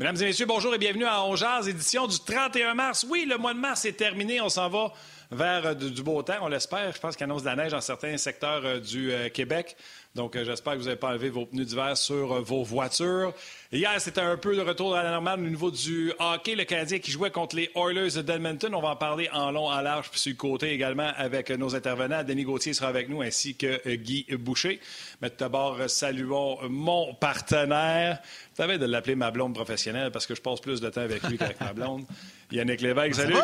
Mesdames et messieurs, bonjour et bienvenue à Ongeaz, édition du 31 mars. Oui, le mois de mars est terminé. On s'en va vers euh, du beau temps, on l'espère. Je pense qu'il annonce de la neige dans certains secteurs euh, du euh, Québec. Donc, j'espère que vous n'avez pas enlevé vos pneus d'hiver sur vos voitures. Hier, c'était un peu de retour à la normale au niveau du hockey. Le Canadien qui jouait contre les Oilers d'Edmonton. On va en parler en long, en large, puis sur le côté également avec nos intervenants. Denis Gauthier sera avec nous, ainsi que Guy Boucher. Mais tout d'abord, saluons mon partenaire. Tu avais de l'appeler ma blonde professionnelle parce que je passe plus de temps avec lui qu'avec ma blonde. Yannick Lévesque, salut.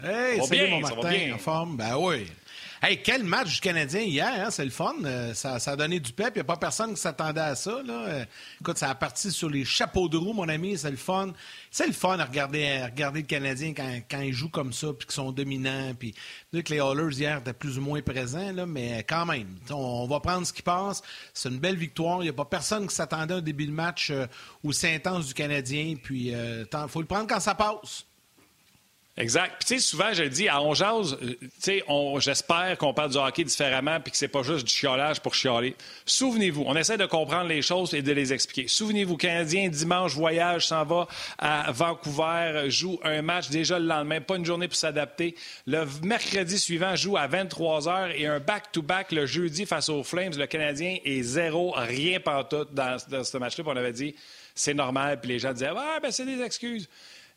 Hey, salut mon Martin, bien. en forme? Ben oui. Hey, quel match du Canadien hier, hein? c'est le fun. Euh, ça, a donné du pep. Il n'y a pas personne qui s'attendait à ça. Là. Euh, écoute, ça a parti sur les chapeaux de roue, mon ami. C'est le fun. C'est le fun à regarder, le Canadien quand, ils jouent comme ça, puis qu'ils sont dominants. Puis que les Hallers hier étaient plus ou moins présents, mais quand même, on, va prendre ce qui passe. C'est une belle victoire. Il n'y a pas personne qui s'attendait à un début de match euh, aussi intense du Canadien. Puis il faut le prendre quand ça passe. Exact. Puis, tu sais, souvent, je dis, à On euh, tu sais, j'espère qu'on parle du hockey différemment puis que c'est pas juste du chiolage pour chialer. Souvenez-vous, on essaie de comprendre les choses et de les expliquer. Souvenez-vous, Canadien, dimanche, voyage, s'en va à Vancouver, joue un match déjà le lendemain, pas une journée pour s'adapter. Le mercredi suivant, joue à 23 h et un back-to-back le jeudi face aux Flames. Le Canadien est zéro, rien pantoute dans, dans ce match-là. on avait dit, c'est normal. Puis les gens disaient, ouais, ben c'est des excuses.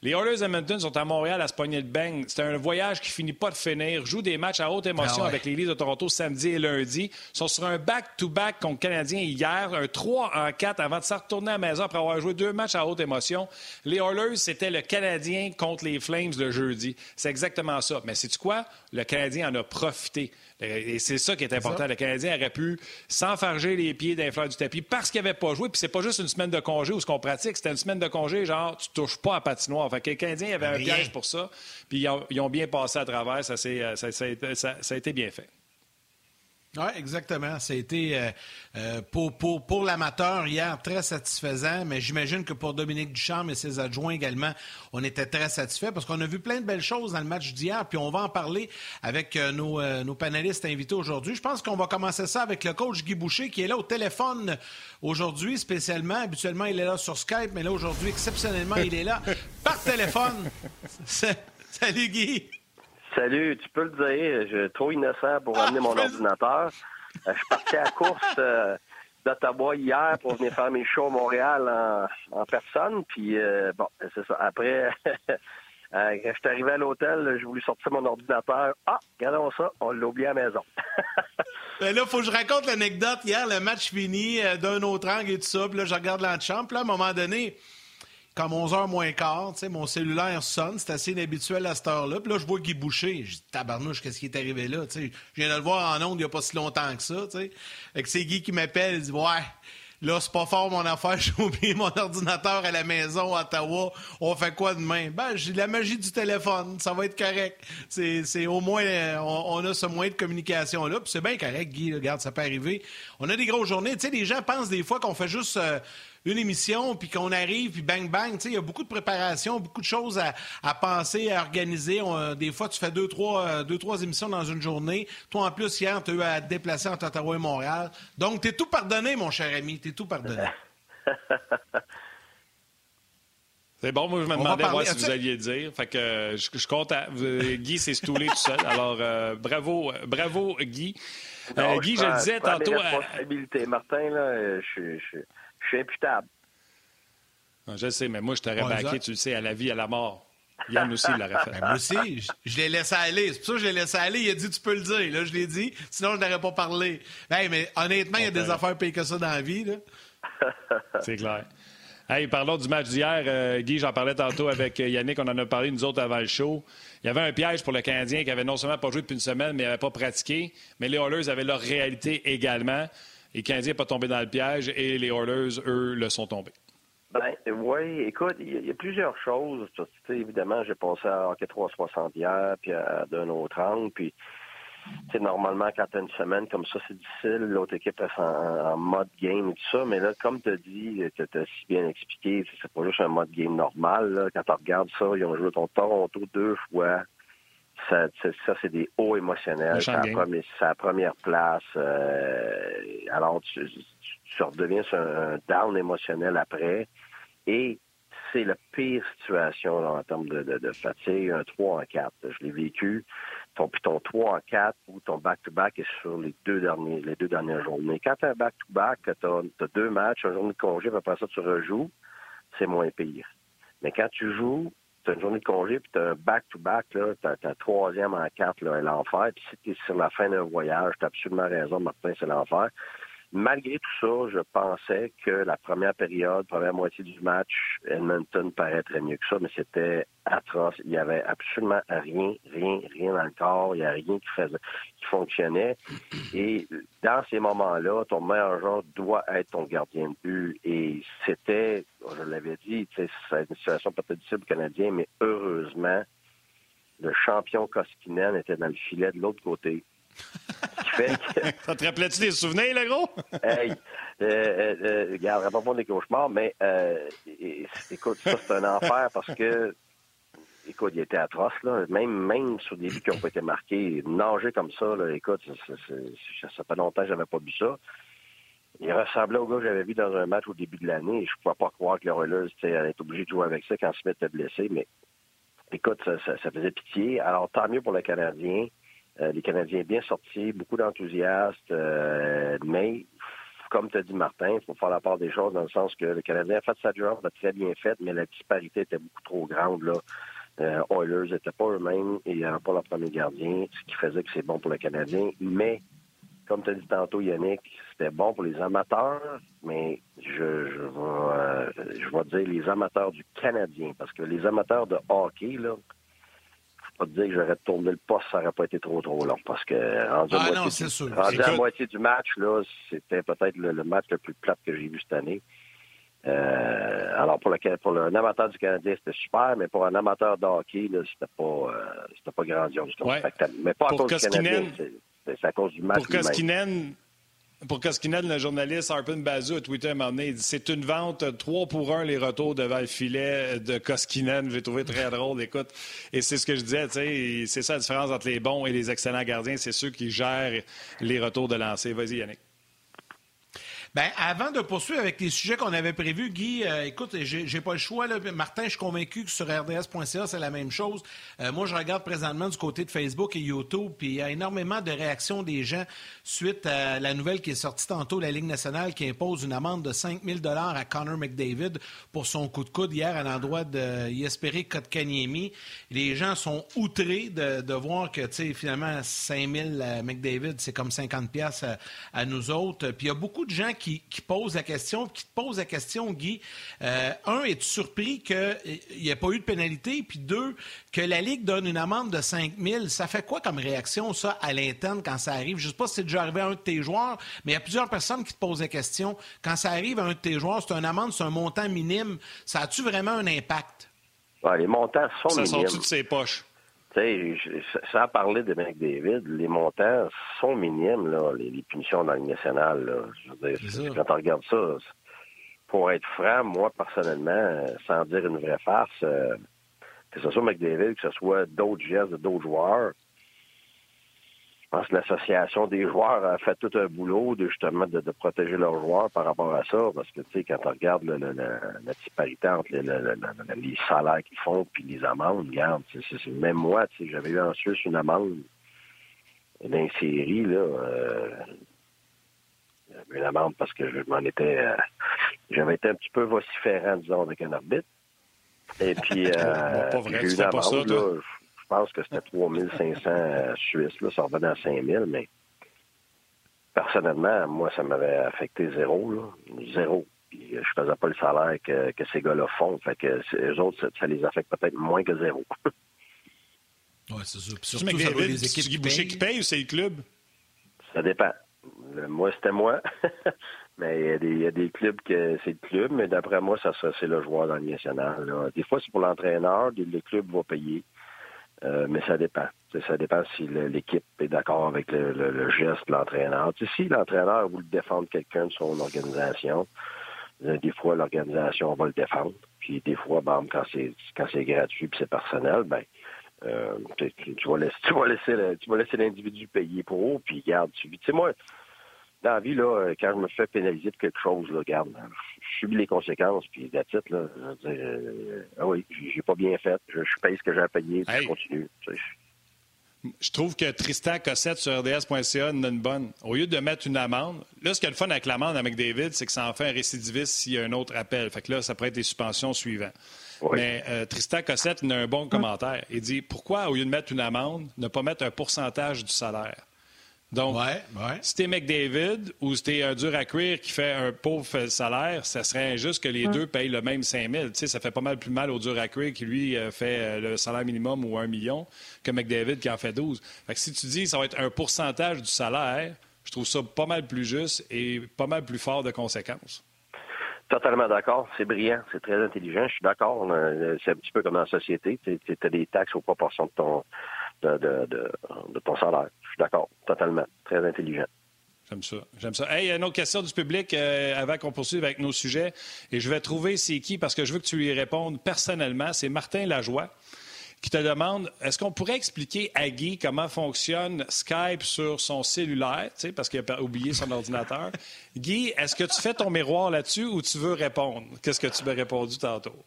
Les Oilers Edmonton sont à Montréal à se pogner de bang. C'est un voyage qui finit pas de finir. Joue des matchs à haute émotion ah avec les Leafs de Toronto samedi et lundi. Ils sont sur un back-to-back contre Canadien hier, un 3 en 4 avant de se retourner à la maison après avoir joué deux matchs à haute émotion. Les Oilers, c'était le Canadien contre les Flames le jeudi. C'est exactement ça. Mais c'est quoi? Le Canadien en a profité. Et c'est ça qui est important. Le Canadien aurait pu s'enfarger les pieds d'un fleur du tapis parce qu'il n'avait pas joué. Puis c'est pas juste une semaine de congé où ce qu'on pratique, c'était une semaine de congé, genre, tu touches pas à patinoire. Fait que le Canadien avait un piège pour ça. Puis ils ont, bien passé à travers. Ça, euh, ça, ça a été bien fait. Oui, exactement. Ça a été euh, euh, pour, pour, pour l'amateur hier très satisfaisant, mais j'imagine que pour Dominique Duchamp et ses adjoints également, on était très satisfaits parce qu'on a vu plein de belles choses dans le match d'hier, puis on va en parler avec euh, nos, nos, panélistes invités aujourd'hui. Je pense qu'on va commencer ça avec le coach Guy Boucher qui est là au téléphone aujourd'hui spécialement. Habituellement, il est là sur Skype, mais là aujourd'hui, exceptionnellement, il est là par téléphone. Salut Guy. Salut, tu peux le dire, je suis trop innocent pour amener mon ordinateur. Euh, je suis parti à la course euh, d'Ottawa hier pour venir faire mes shows à Montréal en, personne. Puis, euh, bon, c'est ça. Après, quand je suis arrivé à l'hôtel, j'ai voulu sortir mon ordinateur. Ah, regardons ça, on l'a oublié à la maison. ben là, faut que je raconte l'anecdote. Hier, le match fini d'un autre angle et tout ça. Puis là, je regarde l'antichambre. Puis là, à un moment donné, comme 11h moins quart, mon cellulaire sonne, c'est assez inhabituel à cette heure-là. Puis là, je vois Guy Boucher. Je dis, tabarnouche, qu'est-ce qui est arrivé là? je viens de le voir en ondes il n'y a pas si longtemps que ça. T'sais. Fait que c'est Guy qui m'appelle, il dit, ouais, là, c'est pas fort mon affaire, j'ai oublié mon ordinateur à la maison à Ottawa. On fait quoi demain? Ben, j'ai la magie du téléphone, ça va être correct. C'est au moins, on, a ce moyen de communication-là. Puis c'est bien correct, Guy, regarde, ça peut arriver. On a des grosses journées. Tu sais, les gens pensent des fois qu'on fait juste. Euh, une émission, puis qu'on arrive, puis bang, bang. Il y a beaucoup de préparation, beaucoup de choses à, penser, à organiser. des fois, tu fais deux trois, euh, deux, trois émissions dans une journée. Toi, en plus, hier, tu as eu à te déplacer entre Ottawa et Montréal. Donc, tu es tout pardonné, mon cher ami. Tu es tout pardonné. C'est bon, moi je me demandais voir ce que vous alliez dire. Fait que euh, je, je compte Guy s'est stoulé tout seul. Alors euh, bravo, bravo Guy. Guy, je, le disais tantôt. responsabilité. Martin, là, je, je, suis imputable. Ah, je sais, mais moi, je t'aurais ouais, tu le sais, à la vie, à la mort. Yann aussi l'aurait fait. Ben, moi aussi, je, l'ai laissé aller. C'est pour ça que je l'ai laissé aller. Il a dit, tu peux le dire. Là, je l'ai dit. Sinon, je n'aurais pas parlé. Hey, mais honnêtement, il y a des affaires pires que ça dans la vie. C'est clair. Hey, parlons du match d'hier. Euh, Guy, j'en parlais tantôt avec Yannick. On en a parlé, nous autres, avant le show. Il y avait un piège pour le Canadien qui avait non seulement pas joué depuis une semaine, mais n'avait pas pratiqué. Mais les Oilers avaient leur réalité également. Les Canadiens pas tombé dans le piège et les Oilers, eux, le sont tombés. Ben oui, écoute, il y, a plusieurs choses. Évidemment, j'ai pensé à hockey 360 hier, puis à d'un autre angle, puis normalement quand tu as une semaine comme ça, c'est difficile. L'autre équipe est en, mode game et tout ça. Mais là, comme tu as dit, tu as si bien expliqué, c'est pas juste un mode game normal. Quand tu regardes ça, ils ont joué ton Toronto deux fois ça, ça c'est des hauts émotionnels. C'est la, première place. Euh, alors, tu, tu, redeviens sur un down émotionnel après. Et c'est la pire situation en termes de, fatigue, un 3 en 4. Je l'ai vécu. Ton, puis ton 3 en 4 ou ton back-to-back est sur les deux, derniers, les deux dernières journées. Quand tu as un back-to-back, tu as, deux matchs, un journée de congé, puis après ça, tu rejoues, c'est moins pire. Mais quand tu joues, tu as une journée de congé, puis tu as un back-to-back, tu as, un troisième en quatre, là, l'enfer. Puis si sur la fin d'un voyage, tu as absolument raison, Martin, c'est l'enfer. Malgré tout ça, je pensais que la première période, première moitié du match, Edmonton paraîtrait mieux que ça, mais c'était atroce. Il n'y avait absolument rien, rien, rien dans le corps. Il n'y a rien qui, faisait, qui fonctionnait. Et dans ces moments-là, ton meilleur joueur doit être ton gardien de but. Et c'était, je l'avais dit, c'est une situation peut-être difficile pour Canadien, mais heureusement, le champion Koskinen était dans le filet de l'autre côté. Ça te rappelait-tu des souvenirs, le gros? hey, euh, euh, euh regarde, pas des cauchemars, mais euh, écoute, ça, c'est un enfer parce que, écoute, il était atroce, là. Même, même sur des buts qui n'ont pas été marqués, nager comme ça, là, écoute, ça, ça, fait longtemps que j'avais pas vu ça. Il ressemblait au gars que j'avais vu dans un match au début de l'année. Je ne pouvais pas croire que le était est obligé de jouer avec ça quand Smith était blessé, mais écoute, ça, ça, faisait pitié. Alors, tant mieux pour le Canadien. Euh, les Canadiens bien sortis, beaucoup d'enthousiastes, euh, mais comme as dit Martin, il faut faire la part des choses dans le sens que le Canadien a fait sa job, a très bien fait, mais la disparité était beaucoup trop grande. Là. Euh, Oilers n'étaient pas eux-mêmes et ils n'avaient pas leur premier gardien, ce qui faisait que c'est bon pour le Canadien. Mais, comme tu as dit tantôt, Yannick, c'était bon pour les amateurs, mais je, je, vais, je vais dire les amateurs du Canadien, parce que les amateurs de hockey, là, pas te dire que j'aurais tourné le poste, ça n'aurait pas été trop trop long. Parce que rendu, ah, moitié, du, à moitié du match, là, c'était peut-être le, match le plus plat que j'ai vu cette année. Euh, alors pour le pour un amateur du Canadien, c'était super, mais pour un amateur de hockey, c'était pas euh, c'était pas grandiose comme spectacle. Mais pas à cause du Canadien, c'est à cause du match. Pour Koskinen, pour Koskinen, le journaliste Harpin Bazou a tweeté un moment donné, il dit c'est une vente 3 pour 1 les retours devant le filet de Koskinen. J'ai trouvé très drôle, écoute. Et c'est ce que je disais, tu sais, c'est ça la différence entre les bons et les excellents gardiens, c'est ceux qui gèrent les retours de lancer. Vas-y, Yannick. Ben, avant de poursuivre avec les sujets qu'on avait prévus, Guy, euh, écoute, j'ai pas le choix. Là. Martin, je suis convaincu que sur RDS.ca, c'est la même chose. Euh, moi, je regarde présentement du côté de Facebook et YouTube, puis il y a énormément de réactions des gens suite à la nouvelle qui est sortie tantôt, la Ligue nationale qui impose une amende de 5 000 à Connor McDavid pour son coup de coude hier à l'endroit de Yesperi Kotkaniemi. Les gens sont outrés de, voir que, tu sais, finalement, 5 000 à McDavid, c'est comme 50 pièces à, nous autres. Puis il y a beaucoup de gens pose la question, qui te pose la question, Guy. Euh, un, es-tu surpris qu'il n'y ait pas eu de pénalité? Puis deux, que la Ligue donne une amende de 5 000. Ça fait quoi comme réaction, ça, à l'interne quand ça arrive? Je ne sais pas si c'est déjà arrivé à un de tes joueurs, mais il y a plusieurs personnes qui te posent la question. Quand ça arrive à un de tes joueurs, c'est une amende, c'est un montant minime. Ça a-tu vraiment un impact? les montants sont minimes. Ça sort de ses poches? Tu sais, sans parler de McDavid, les montants sont minimes, là, les, punitions dans le national. Là. Je veux dire, quand on regarde ça, pour être franc, moi, personnellement, sans dire une vraie farce, euh, que ce soit McDavid, que ce soit d'autres gestes de d'autres joueurs, je pense que l'association des joueurs a fait tout un boulot de justement de, protéger leurs joueurs par rapport à ça, parce que tu sais, quand on regarde la disparité entre les salaires qu'ils font puis les amendes, regarde, c'est, même moi, tu sais, j'avais eu en Suisse une amende d'une série, là, euh, une amende parce que je m'en étais, euh, j'avais été un petit peu vociférant, disons, avec un arbitre. Et puis, euh, j'ai eu une amende, là, je pense que c'était 3500 Suisses, là, ça revenait à 5000, mais personnellement, moi, ça m'avait affecté zéro, là. Zéro. Puis, je faisais pas le salaire que, que ces gars-là font. Fait que eux autres, ça, les affecte peut-être moins que zéro. oui, c'est ça. Puis surtout, ça les équipes qui payent. qui paye ou c'est le club? Ça dépend. moi, c'était moi. mais il y, a des clubs que c'est le club, mais d'après moi, ça, c'est le joueur dans le national. Des fois, c'est pour l'entraîneur, le club va payer. Euh, mais ça dépend. Ça dépend si l'équipe est d'accord avec le, geste de l'entraîneur. Si l'entraîneur veut défendre quelqu'un de son organisation, euh, des fois l'organisation va le défendre. Puis des fois, ben, quand c'est quand c'est gratuit puis c'est personnel, ben euh, tu, tu vas laisser tu vas laisser l'individu payer pour eux. Puis garde, tu sais moi, dans la vie, là, quand je me fais pénaliser de quelque chose, là, regarde, je subis les conséquences, puis la titre, là, je veux dire, euh, ah oui, j'ai pas bien fait, je, je paye ce que j'ai à payer, puis je continue. Je trouve que Tristan Cossette sur RDS.ca a une bonne. Au lieu de mettre une amende, là, ce qu'il y a le fun avec l'amende avec David, c'est que ça en fait un récidiviste s'il y a un autre appel. Fait que là, ça pourrait être des suspensions suivantes. Mais euh, Tristan Cossette il a un bon commentaire. Il dit pourquoi, au lieu de mettre une amende, ne pas mettre un pourcentage du salaire? Donc, si t'es McDavid ou si t'es un dur à cuire qui fait un pauvre salaire, ça serait injuste que les deux payent le même 5 000. Tu sais, ça fait pas mal plus mal au dur à cuire qui, lui, euh, fait euh, le salaire minimum ou un million que McDavid qui en fait 12. Fait que si tu dis que ça va être un pourcentage du salaire, je trouve ça pas mal plus juste et pas mal plus fort de conséquences. Totalement d'accord. C'est brillant. C'est très intelligent. Je suis d'accord. C'est un petit peu comme dans la société. Tu as des taxes aux proportions de ton, de, de, ton salaire. Je suis d'accord, totalement. Très intelligent. J'aime ça. J'aime ça. Hey, une autre question du public euh, avant qu'on poursuive avec nos sujets. Et je vais trouver c'est qui parce que je veux que tu lui répondes personnellement. C'est Martin Lajoie qui te demande est-ce qu'on pourrait expliquer à Guy comment fonctionne Skype sur son cellulaire, parce qu'il a oublié son ordinateur. Guy, est-ce que tu fais ton miroir là-dessus ou tu veux répondre? Qu'est-ce que tu m'as répondu tantôt?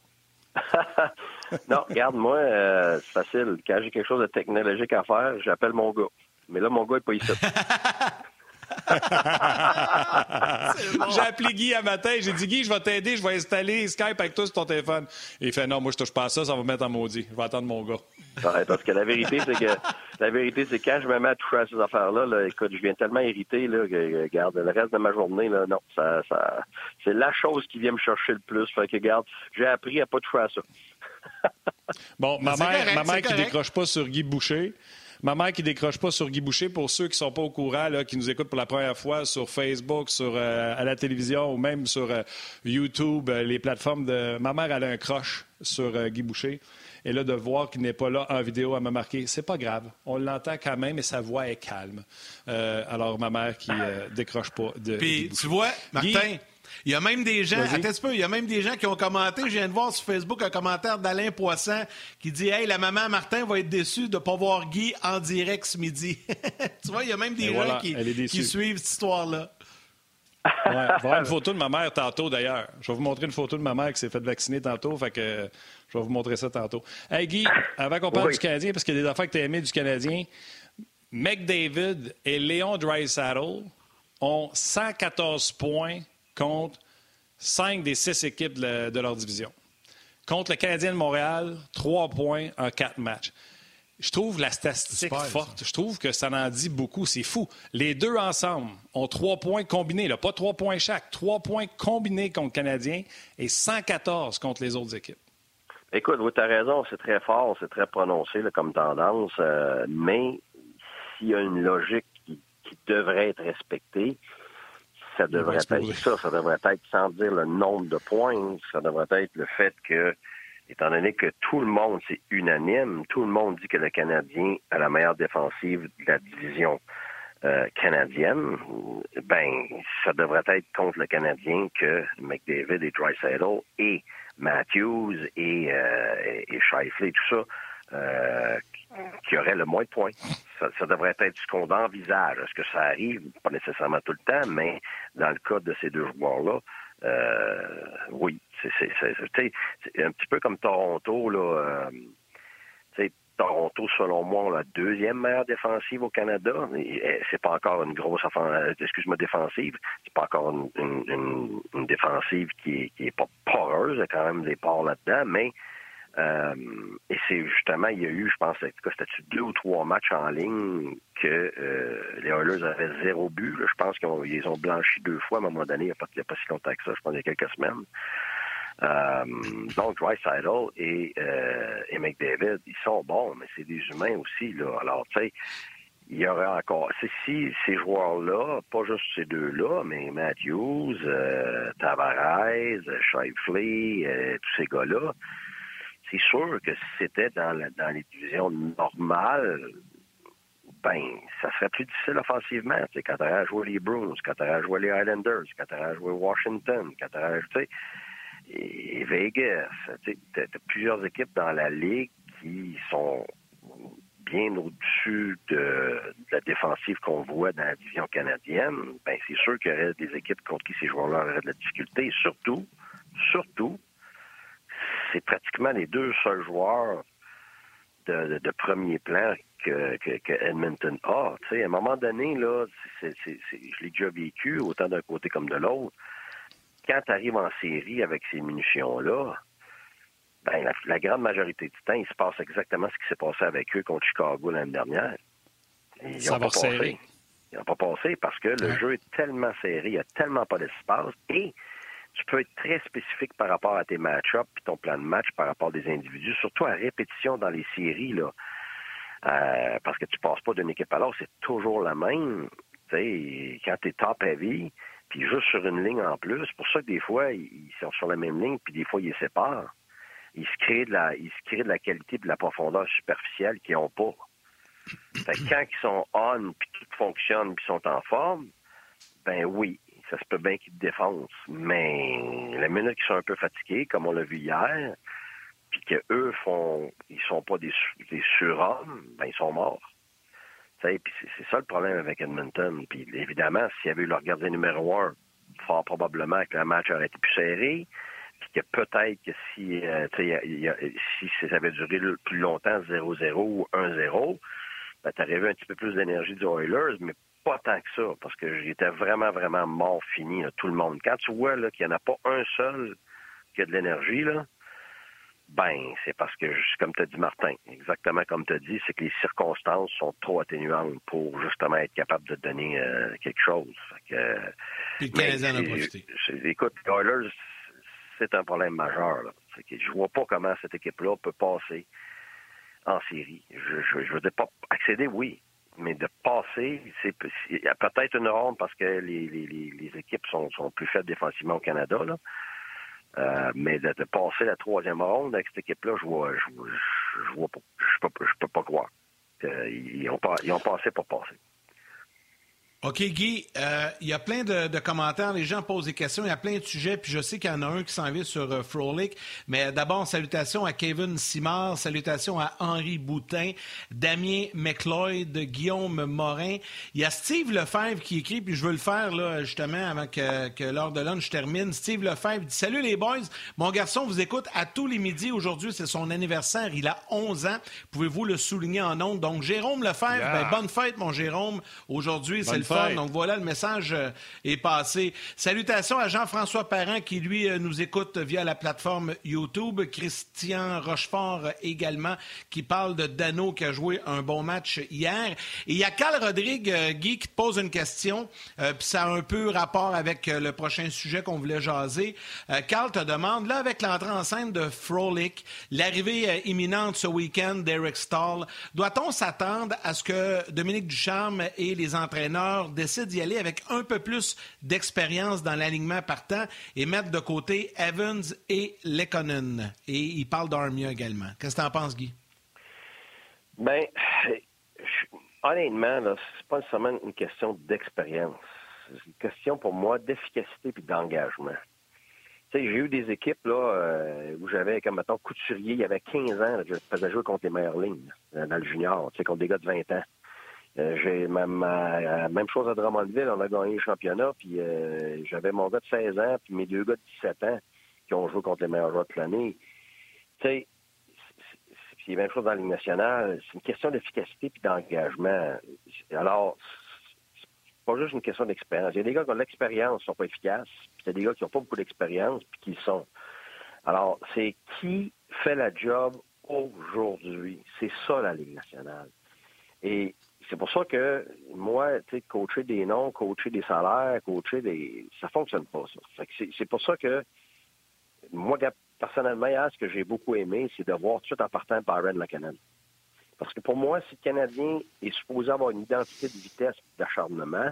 non, regarde, moi, euh, c'est facile. Quand j'ai quelque chose de technologique à faire, j'appelle mon gars. Mais là, mon gars n'est pas ici. J'ai appelé Guy un matin, j'ai dit Guy, je vais t'aider, je vais installer Skype avec toi sur ton téléphone. il fait non, moi je touche pas à ça, ça va me mettre en maudit. Je vais attendre mon gars. parce que la vérité, c'est que la vérité, c'est quand je me mets à toucher à ces affaires-là, là, écoute, je viens tellement irrité là, que garde le reste de ma journée, là, non, ça, ça c'est la chose qui vient me chercher le plus. Fait que garde, j'ai appris à pas toucher à ça. bon, ma mère, ma mère qui décroche pas sur Guy Boucher. Ma mère qui décroche pas sur Guy Boucher, pour ceux qui ne sont pas au courant, là, qui nous écoutent pour la première fois sur Facebook, sur, euh, à la télévision ou même sur euh, YouTube, euh, les plateformes de. Ma mère, elle a un croche sur Guy Boucher. Et là, de voir qu'il n'est pas là en vidéo à me marquer, c'est pas grave. On l'entend quand même et sa voix est calme. alors, ma mère qui décroche pas de. Puis, tu vois, Martin. Il y a même des gens, attends un peu, il y a même des gens qui ont commenté. Je viens de voir sur Facebook un commentaire d'Alain Poisson qui dit Hey, la maman Martin va être déçue de ne pas voir Guy en direct ce midi. tu vois, il y a même des gens qui, suivent cette histoire-là. ouais, voir une photo de ma mère tantôt d'ailleurs. Je vais vous montrer une photo de ma mère qui s'est fait vacciner tantôt. Fait que je vais vous montrer ça tantôt. Hey Guy, avant qu'on parle du Canadien, parce qu'il y a des affaires que tu as aimées du Canadien, McDavid et Léon Dreisaitl ont 114 points contre cinq des six équipes de, leur division. Contre le Canadien de Montréal, trois points en quatre matchs. Je trouve la statistique forte. Je trouve que ça en dit beaucoup. C'est fou. Les deux ensemble ont trois points combinés. Là. Pas trois points chaque. Trois points combinés contre le Canadien et 114 contre les autres équipes. Écoute, tu as raison. C'est très fort. C'est très prononcé comme tendance. Euh, mais s'il y a une logique qui devrait être respectée, ça devrait être ça. Ça devrait être, sans dire le nombre de points, ça devrait être le fait que, étant donné que tout le monde, c'est unanime, tout le monde dit que le Canadien a la meilleure défensive de la division euh, canadienne, ben, ça devrait être contre le Canadien que McDavid et Dreisaitl et Matthews et, euh, et Shifley, tout ça, euh, qui aurait le moins de points. Ça, devrait être ce qu'on envisage. Est-ce que ça arrive? Pas nécessairement tout le temps, mais dans le cas de ces deux joueurs-là, euh, oui. C'est un petit peu comme Toronto, là. Euh, Toronto, selon moi, la deuxième meilleure défensive au Canada. C'est pas encore une grosse excuse-moi, défensive. C'est pas encore une, défensive qui est pas poreuse. Il y a quand même des ports là-dedans, mais euh, et c'est justement, il y a eu, je pense, c'était deux ou trois matchs en ligne que euh, les Oilers avaient zéro but. Je pense qu'ils ont blanchi deux fois à un moment donné, il n'y a, pas, si longtemps que ça, je pense il y a quelques semaines. Euh, donc, Dreisaitl et, et McDavid, ils sont bons, mais c'est des humains aussi. Là. Alors, tu sais, il y aurait encore... Si ces joueurs-là, pas juste ces deux-là, mais Matthews, Tavares, Shifley, tous ces gars-là, c'est sûr que si c'était dans, dans les divisions normales, ben, ça serait plus difficile offensivement. sais, quand tu à jouer les Bruins, quand tu à jouer les Islanders, quand tu à jouer Washington, quand tu à jouer et Vegas. Tu as plusieurs équipes dans la ligue qui sont bien au-dessus de, la défensive qu'on voit dans la division canadienne, ben c'est sûr qu'il y aurait des équipes contre qui ces joueurs-là auraient de la difficulté. surtout, surtout, c'est pratiquement les deux seuls joueurs de, premier plan que, que, Edmonton a. à un moment donné, là, je l'ai déjà vécu, autant d'un côté comme de l'autre. Quand tu arrives en série avec ces munitions-là, ben, la, grande majorité du temps, il se passe exactement ce qui s'est passé avec eux contre Chicago l'année dernière. Ils n'ont pas passé. Ils n'ont pas passé parce que le jeu est tellement serré, il n'y a tellement pas d'espace et tu peux être très spécifique par rapport à tes match-ups puis ton plan de match par rapport à des individus, surtout à répétition dans les séries, là. Euh, parce que tu passes pas d'une équipe à l'autre, c'est toujours la même. sais, quand tu es top heavy, puis juste sur une ligne en plus, c'est pour ça que des fois, ils sont sur la même ligne, puis des fois, ils les séparent ils se créent de la, ils se créent de la qualité et de la profondeur superficielle qu'ils n'ont pas. Quand ils sont on, puis tout fonctionne, puis sont en forme, ben oui, ça se peut bien qu'ils te défoncent. Mais la minute qu'ils sont un peu fatigués, comme on l'a vu hier, puis qu'eux font, ils sont pas des, des surhommes, ben ils sont morts. Puis c'est ça le problème avec Edmonton. Puis évidemment, s'il y avait eu leur gardien numéro un, fort probablement que le match aurait été plus serré que peut-être que si, euh, si ça avait duré plus longtemps, 0-0 ou 1-0, ben, tu un petit peu plus d'énergie du Oilers, mais pas tant que ça, parce que j'étais vraiment, vraiment mort fini, tout le monde. Quand tu vois qu'il n'y en a pas un seul qui a de l'énergie, là, ben, c'est parce que, comme tu as dit, Martin, exactement comme tu as dit, c'est que les circonstances sont trop atténuantes pour justement être capable de donner euh, quelque chose. Puis le Canadien a profité. Écoute, Oilers, c'est un problème majeur. Là. Que je vois pas comment cette équipe-là peut passer en série. Je, je, veux dire, pas accéder, oui, mais de passer, c'est peut-être une ronde parce que les, équipes sont, plus faibles défensivement au Canada. Euh, mais de, passer la troisième ronde avec cette équipe-là, je vois, je, vois pas, je peux, je peux pas croire. ils, ont pas, ils ont passé pour passer. OK, Guy, euh, il y a plein de, commentaires, les gens posent des questions, il y a plein de sujets, puis je sais qu'il y en a un qui s'en vient sur euh, Frolic, mais d'abord, salutations à Kevin Simard, salutations à Henri Boutin, Damien McLeod, Guillaume Morin. Il y a Steve Lefebvre qui écrit, puis je veux le faire là, justement avant que, que l'heure de lunch termine. Steve Lefebvre dit Salut les boys, mon garçon vous écoute à tous les midis. Aujourd'hui, c'est son anniversaire, il a 11 ans. Pouvez-vous le souligner en ondes? Donc, Jérôme Lefebvre, ben, bonne fête, mon Jérôme. Aujourd'hui, c'est le donc voilà, le message euh, est passé. Salutations à Jean-François Parent qui, lui, euh, nous écoute via la plateforme YouTube. Christian Rochefort également qui parle de Dano qui a joué un bon match hier. Et il y a Carl Rodrigue, euh, Guy, qui te pose une question. puis ça a un peu rapport avec le prochain sujet qu'on voulait jaser. Carl te demande, là, avec l'entrée en scène de Frolic, l'arrivée imminente ce week-end d'Eric Stahl, doit-on s'attendre à ce que Dominique Ducharme et les entraîneurs décide d'y aller avec un peu plus d'expérience dans l'alignement partant et mettre de côté Evans et Lekonen. Et il parle d'Armia également. Qu'est-ce que tu en penses, Guy? Bien, honnêtement, ce n'est pas seulement une question d'expérience. C'est une question pour moi d'efficacité et d'engagement. J'ai eu des équipes là, euh, où j'avais, comme mettons, couturier, il y avait 15 ans, je faisais jouer contre les meilleures lignes dans le junior, contre des gars de 20 ans. Euh, j'ai ma, même chose à Drummondville, on a gagné le championnat, puis euh, j'avais mon gars de 16 ans, puis mes deux gars de 17 ans qui ont joué contre les meilleurs joueurs de l'année. Tu sais, la même chose dans la Ligue nationale. C'est une question d'efficacité puis d'engagement. Alors, c'est pas juste une question d'expérience. Il y a des gars qui ont de l'expérience, qui sont pas efficaces, puis il y a des gars qui n'ont pas beaucoup d'expérience, puis qui sont. Alors, c'est qui fait la job aujourd'hui? C'est ça, la Ligue nationale. Et c'est pour ça que moi, tu coacher des noms, coacher des salaires, coacher des. Ça fonctionne pas, ça. c'est pour ça que moi, personnellement, ce que j'ai beaucoup aimé, c'est de voir tout en partant Byron McKinnon. Parce que pour moi, si le Canadien est supposé avoir une identité de vitesse et d'acharnement,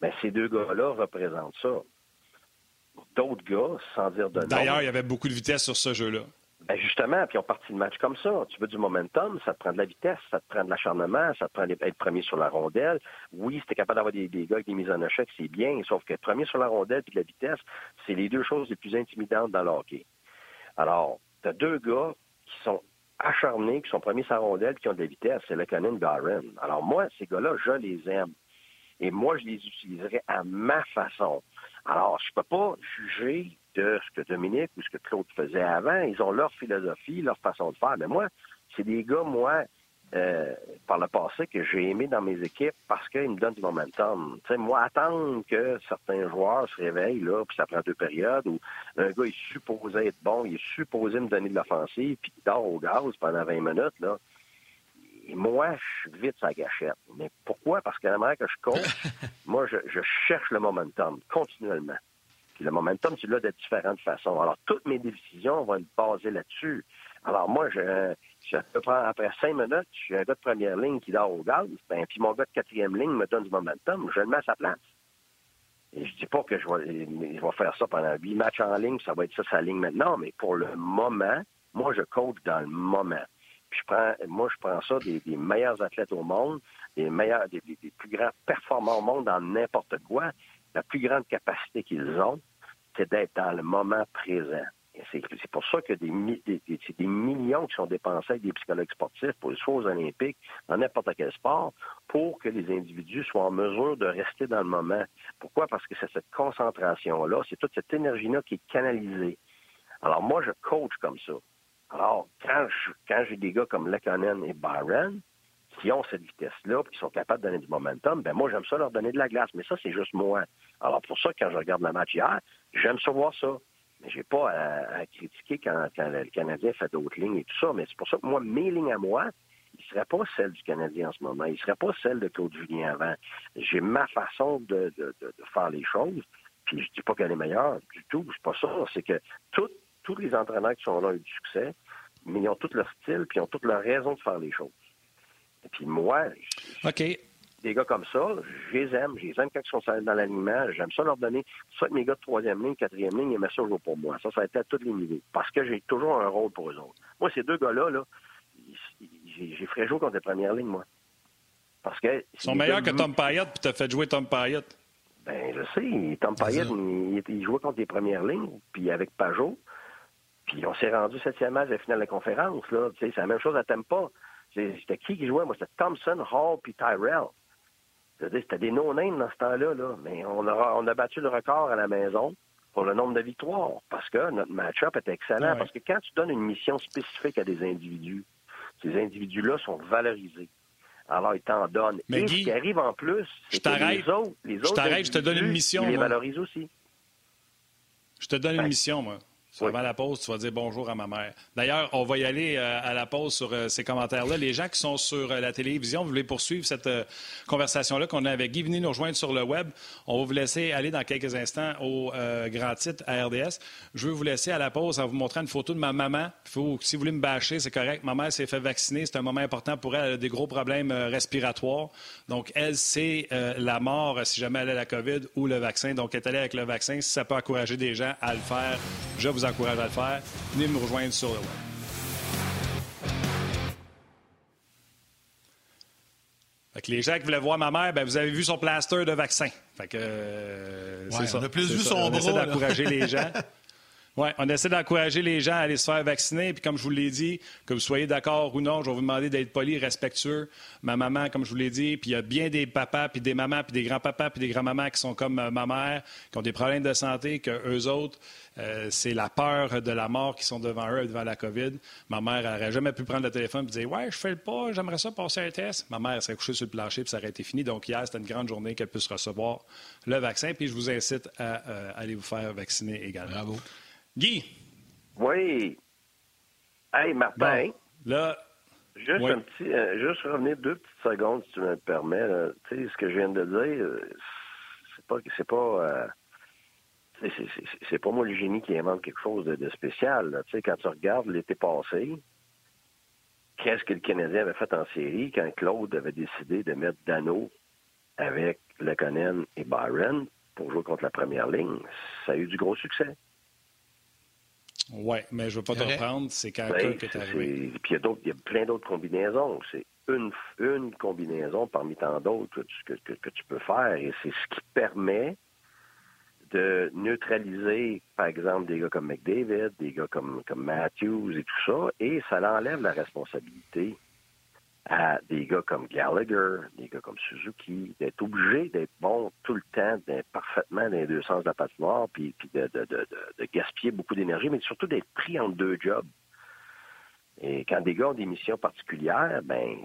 ben ces deux gars-là représentent ça. D'autres gars, sans dire de. D'ailleurs, il y avait beaucoup de vitesse sur ce jeu-là. Ben justement, puis on partit le match comme ça. Tu veux du momentum, ça te prend de la vitesse, ça te prend de l'acharnement, ça te prend d'être premier sur la rondelle. Oui, si tu capable d'avoir des, gars avec des mises en échec, c'est bien, sauf que premier sur la rondelle puis de la vitesse, c'est les deux choses les plus intimidantes dans le hockey. Alors, tu as deux gars qui sont acharnés, qui sont promis sa rondelle, qui ont de la vitesse. C'est le Conan Barron. Alors moi, ces gars-là, je les aime. Et moi, je les utiliserai à ma façon. Alors, je peux pas juger de ce que Dominique ou ce que Claude faisait avant. Ils ont leur philosophie, leur façon de faire. Mais moi, c'est des gars, moi, euh, par le passé que j'ai aimé dans mes équipes parce qu'ils me donnent du momentum. sais, moi, attendre que certains joueurs se réveillent, là, puis ça prend deux périodes, où un gars est supposé être bon, il est supposé me donner de l'offensive, puis il dort au gaz pendant 20 minutes, là. Et moi, je suis vite sa gâchette. Mais pourquoi? Parce qu'à la manière que je coach, moi, je, je, cherche le momentum continuellement. Le momentum, tu l'as de différentes façons. Alors, toutes mes décisions vont être basées là-dessus. Alors, moi, je, je après cinq minutes, j'ai un gars de première ligne qui dort au gaz, ben, puis mon gars de quatrième ligne me donne du momentum, je le mets à sa place. Et je dis pas que je vais, je vais faire ça pendant huit matchs en ligne, ça va être ça sa ligne maintenant, mais pour le moment, moi, je coach dans le moment. Puis je prends, moi, je prends ça des, meilleurs athlètes au monde, des meilleurs, des plus grands performants au monde dans n'importe quoi. La plus grande capacité qu'ils ont, d'être dans le moment présent. C'est pour ça que des, des, millions qui sont dépensés avec des psychologues sportifs pour les choses olympiques, dans n'importe quel sport, pour que les individus soient en mesure de rester dans le moment. Pourquoi? Parce que c'est cette concentration-là, c'est toute cette énergie-là qui est canalisée. Alors moi, je coach comme ça. Alors, quand quand j'ai des gars comme Lekonen et Byron, qui ont cette vitesse-là, qui sont capables de donner du momentum, ben moi, j'aime ça leur donner de la glace. Mais ça, c'est juste moi. Alors, pour ça, quand je regarde la match hier, j'aime ça voir ça. Mais j'ai pas à, critiquer quand, le Canadien fait d'autres lignes et tout ça. Mais c'est pour ça que moi, mes lignes à moi, ne seraient pas celles du Canadien en ce moment. Ils ne seraient pas celles de Claude Julien avant. J'ai ma façon de, faire les choses. Puis je dis pas qu'elle est meilleure du tout. C'est pas ça. C'est que tous les entraîneurs qui sont là ont eu du succès, mais ils ont tout leur style, puis ils ont toute leur raison de faire les choses. Et puis moi, OK des gars comme ça, je les aime. Je les aime quand ils sont dans l'alignement. J'aime ça leur donner. Soit mes gars de troisième ligne, quatrième ligne, ils ça jouer pour moi. Ça, ça a été à tous les niveaux. Parce que j'ai toujours un rôle pour eux autres. Moi, ces deux gars-là, là, j'ai ferais jouer contre les premières lignes, moi. Parce que. Ils sont meilleurs que Tom Payette, puis t'as fait jouer Tom Payette. Ben, je sais. Tom Payette, il, jouait contre les premières lignes, puis avec Pajot. Puis on s'est rendu septième match à la finale de la conférence, là. C'est la même chose à Tempa. C'était qui qui jouait? Moi, c'était Thompson, Hall, puis Tyrell. C'était des no-names dans ce temps-là, là. mais on a, on a battu le record à la maison pour le nombre de victoires parce que notre match-up est excellent. Parce que quand tu donnes une mission spécifique à des individus, ces individus-là sont valorisés. Alors, ils t'en donnent. Mais Et Guy, ce qui arrive en plus, c'est que les autres, les autres je te donne une mission. Ils les valorisent aussi. Je te donne une mission, moi. Avant la pause, tu vas dire bonjour à ma mère. D'ailleurs, on va y aller euh, à la pause sur euh, ces commentaires-là. Les gens qui sont sur euh, la télévision, vous voulez poursuivre cette conversation-là qu'on a avec Guy, venez nous rejoindre sur le web. On va vous laisser aller dans quelques instants au grand titre à RDS. Je veux vous laisser à la pause en vous montrant une photo de ma maman. Faut, si vous voulez me bâcher, c'est correct. Ma mère s'est fait vacciner. C'est un moment important pour elle. Elle a des gros problèmes respiratoires. Donc, elle, c'est la mort si jamais elle a la COVID ou le vaccin. Donc, elle est allée avec le vaccin. Si ça peut encourager des gens à le faire, je vous encourage à le faire. Venez me rejoindre sur le web. Fait que les gens qui voulaient voir ma mère, ben, vous avez vu son plaster de vaccin. Fait que, euh, c'est ça. On a plus vu ça. son on bras. essaie d'encourager les gens. On essaie d'encourager les gens à aller se faire vacciner. Puis comme je vous l'ai dit, que vous soyez d'accord ou non, je vais vous demander d'être poli, respectueux. Ma maman, comme je vous l'ai dit, puis il y a bien des papas, puis des mamans, puis des grands-papas, puis des grands-mamans qui sont comme euh, ma mère, qui ont des problèmes de santé, que eux autres, euh, c'est la peur de la mort qui sont devant eux, devant la COVID. Ma mère n'aurait jamais pu prendre le téléphone et dire Ouais, je fais le pas, j'aimerais ça passer un test. Ma mère serait couchée sur le plancher puis ça aurait été fini. Donc, hier, c'était une grande journée qu'elle puisse recevoir le vaccin. Puis, je vous incite à euh, aller vous faire vacciner également. Bravo. Guy? Oui. Hey, Martin. Bon, là. Juste oui. un petit, euh, juste revenir deux petites secondes, si tu me le permets. Tu sais, ce que je viens de dire, c'est pas, c'est pas, euh, c'est pas moi le génie qui invente quelque chose de, de spécial. Tu sais, quand tu regardes l'été passé, qu'est-ce que le Canadien avait fait en série quand Claude avait décidé de mettre Dano avec Lekonen et Byron pour jouer contre la première ligne? Ça a eu du gros succès. Oui, mais je ne veux pas te reprendre, c'est quand ben, que tu es arrivé. Puis il y, y, a plein d'autres combinaisons. C'est une, une combinaison parmi tant d'autres que, que, que, tu peux faire. Et c'est ce qui permet de neutraliser, par exemple, des gars comme McDavid, des gars comme, comme Matthews et tout ça, et ça enlève la responsabilité à des gars comme Gallagher, des gars comme Suzuki, d'être obligé d'être bon tout le temps, d'être parfaitement dans les deux sens de la patinoire, puis, puis de, gaspiller beaucoup d'énergie, mais surtout d'être pris en deux jobs. Et quand des gars ont des missions particulières, ben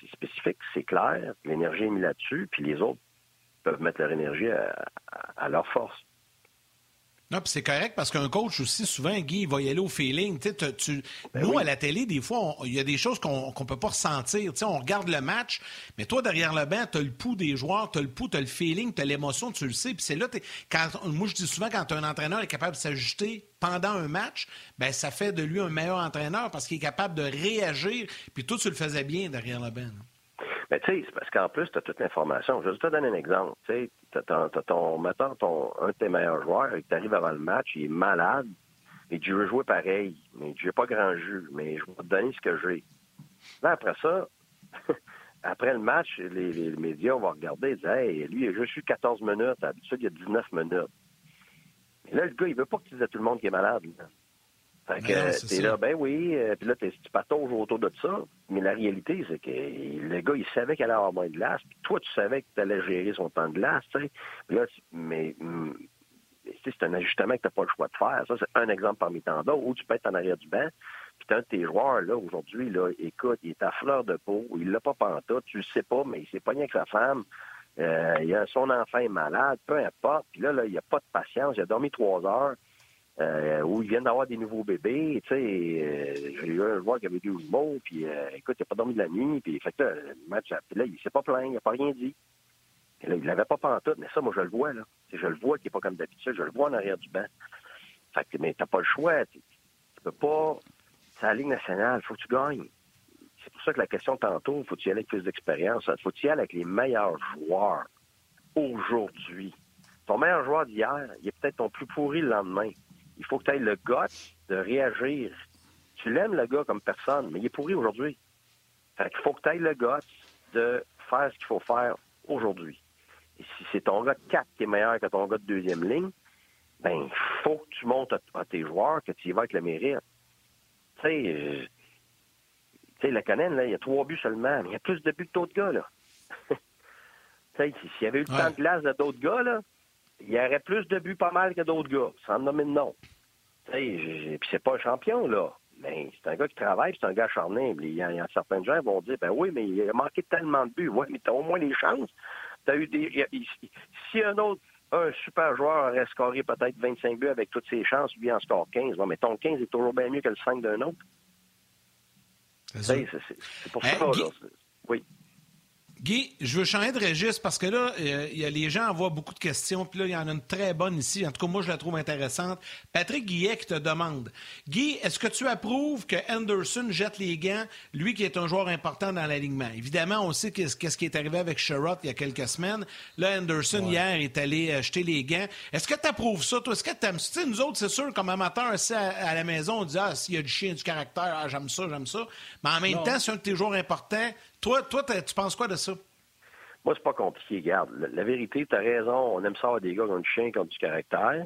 c'est spécifique, c'est clair, l'énergie est mise là-dessus, puis les autres peuvent mettre leur énergie à, leur force. Non, puis c'est correct parce qu'un coach aussi, souvent, Guy, il va y aller au feeling. Tu, ben nous, à la télé, des fois, il y a des choses qu'on ne peut pas ressentir. on regarde le match, mais toi, derrière le banc, tu as le pouls des joueurs, tu as le pouls, tu as le feeling, tu as l'émotion, tu le sais. Puis c'est là, quand, moi, je dis souvent, quand un entraîneur est capable de s'ajuster pendant un match, ben ça fait de lui un meilleur entraîneur parce qu'il est capable de réagir. Puis toi, tu le faisais bien derrière le banc. Mais tu sais, c'est parce qu'en plus, tu as toute l'information. Je vais te donner un exemple. Tu sais, ton, mettons, ton, un de tes meilleurs joueurs, qui arrive avant le match, il est malade, et tu veux jouer pareil, mais je n'ai pas grand jus, mais je vais te donner ce que j'ai. Là, après ça, après le match, les, médias vont regarder et dire Hey, lui, il a juste eu 14 minutes, d'habitude, il y a 19 minutes. Mais là, le gars, il veut pas que tu dises à tout le monde qu'il est malade. Fait que t'es là, ben oui, euh, puis là, tu patauges autour de ça. Mais la réalité, c'est que le gars, il savait qu'il allait avoir moins de glace. Puis toi, tu savais que tu allais gérer son temps de glace, tu sais. Là, mais mm, c'est un ajustement que tu n'as pas le choix de faire. Ça, c'est un exemple parmi tant d'autres où tu peux être en arrière du banc. Puis un de tes joueurs, là, aujourd'hui, là, écoute, il est à fleur de peau, il l'a pas pantoute, tu le sais pas, mais il s'est pogné avec sa femme. Euh, il a, son enfant est malade, peu importe. Puis là, là, il a pas de patience. Il a dormi trois heures euh, où ils viennent d'avoir des nouveaux bébés. Tu sais, euh, j'ai eu un joueur qui avait 12 mots, puis euh, écoute, il n'a pas dormi de la nuit, puis fait que là, le match, là, il s'est pas plaint, il n'a pas rien dit. Et là, il l'avait pas pantoute, mais ça, moi, je le vois, là. je le vois qu'il n'est pas comme d'habitude, je le vois en arrière du banc. Fait que, mais t'as pas le choix. Tu, peux pas. C'est la Ligue nationale, faut que tu gagnes. C'est pour ça que la question tantôt, faut-tu y aller avec plus d'expérience? Faut-tu y aller avec les meilleurs joueurs aujourd'hui? Ton meilleur joueur d'hier, il est peut-être ton plus pourri le lendemain il faut que tu aies le goût de réagir. Tu l'aimes, le gars, comme personne, mais il est pourri aujourd'hui. Fait qu'il faut que tu aies le goût de faire ce qu'il faut faire aujourd'hui. Et si c'est ton gars de 4 qui est meilleur que ton gars de deuxième ligne, ben, il faut que tu montes à, tes joueurs, que tu y vas avec le mérite. Tu sais, euh, tu sais, le Canen, là, il y a trois buts seulement, mais il y a plus de buts que d'autres gars, là. tu sais, s'il y avait eu tant de glace de d'autres gars, là, il y aurait plus de buts pas mal que d'autres gars, sans nommer de nom. Puis c'est pas un champion, là. Mais c'est un gars qui travaille, c'est un gars acharné. Il y, a, certains gens qui vont dire Ben oui, mais il a manqué tellement de buts. Oui, mais tu as au moins les chances. As eu des, si un autre, un super joueur aurait scoré peut-être 25 buts avec toutes ses chances, lui en score 15. Bon, mais ton 15 est toujours bien mieux que le 5 d'un autre. C'est pour ça, là. Oui. Guy, je veux changer de registre parce que là, euh, il y a, les gens envoient beaucoup de questions, puis là, il y en a une très bonne ici. En tout cas, moi, je la trouve intéressante. Patrick Guillet qui te demande Guy, est-ce que tu approuves que Anderson jette les gants, lui qui est un joueur important dans l'alignement? Évidemment, on sait qu'est-ce qui est arrivé avec Sherrod il y a quelques semaines. Là, Anderson, hier, est allé euh, jeter les gants. Est-ce que tu approuves ça, toi? Est-ce que tu aimes ça Nous autres, c'est sûr, comme amateurs, à, à, la maison, on dit Ah, s'il y a du chien, du caractère, ah, j'aime ça, j'aime ça. Mais en même temps, c'est un de tes joueurs importants toi, toi tu penses quoi de ça? Moi, c'est pas compliqué. Regarde, la, vérité, tu as raison. On aime ça avoir des gars qui ont du chien, qui ont du caractère.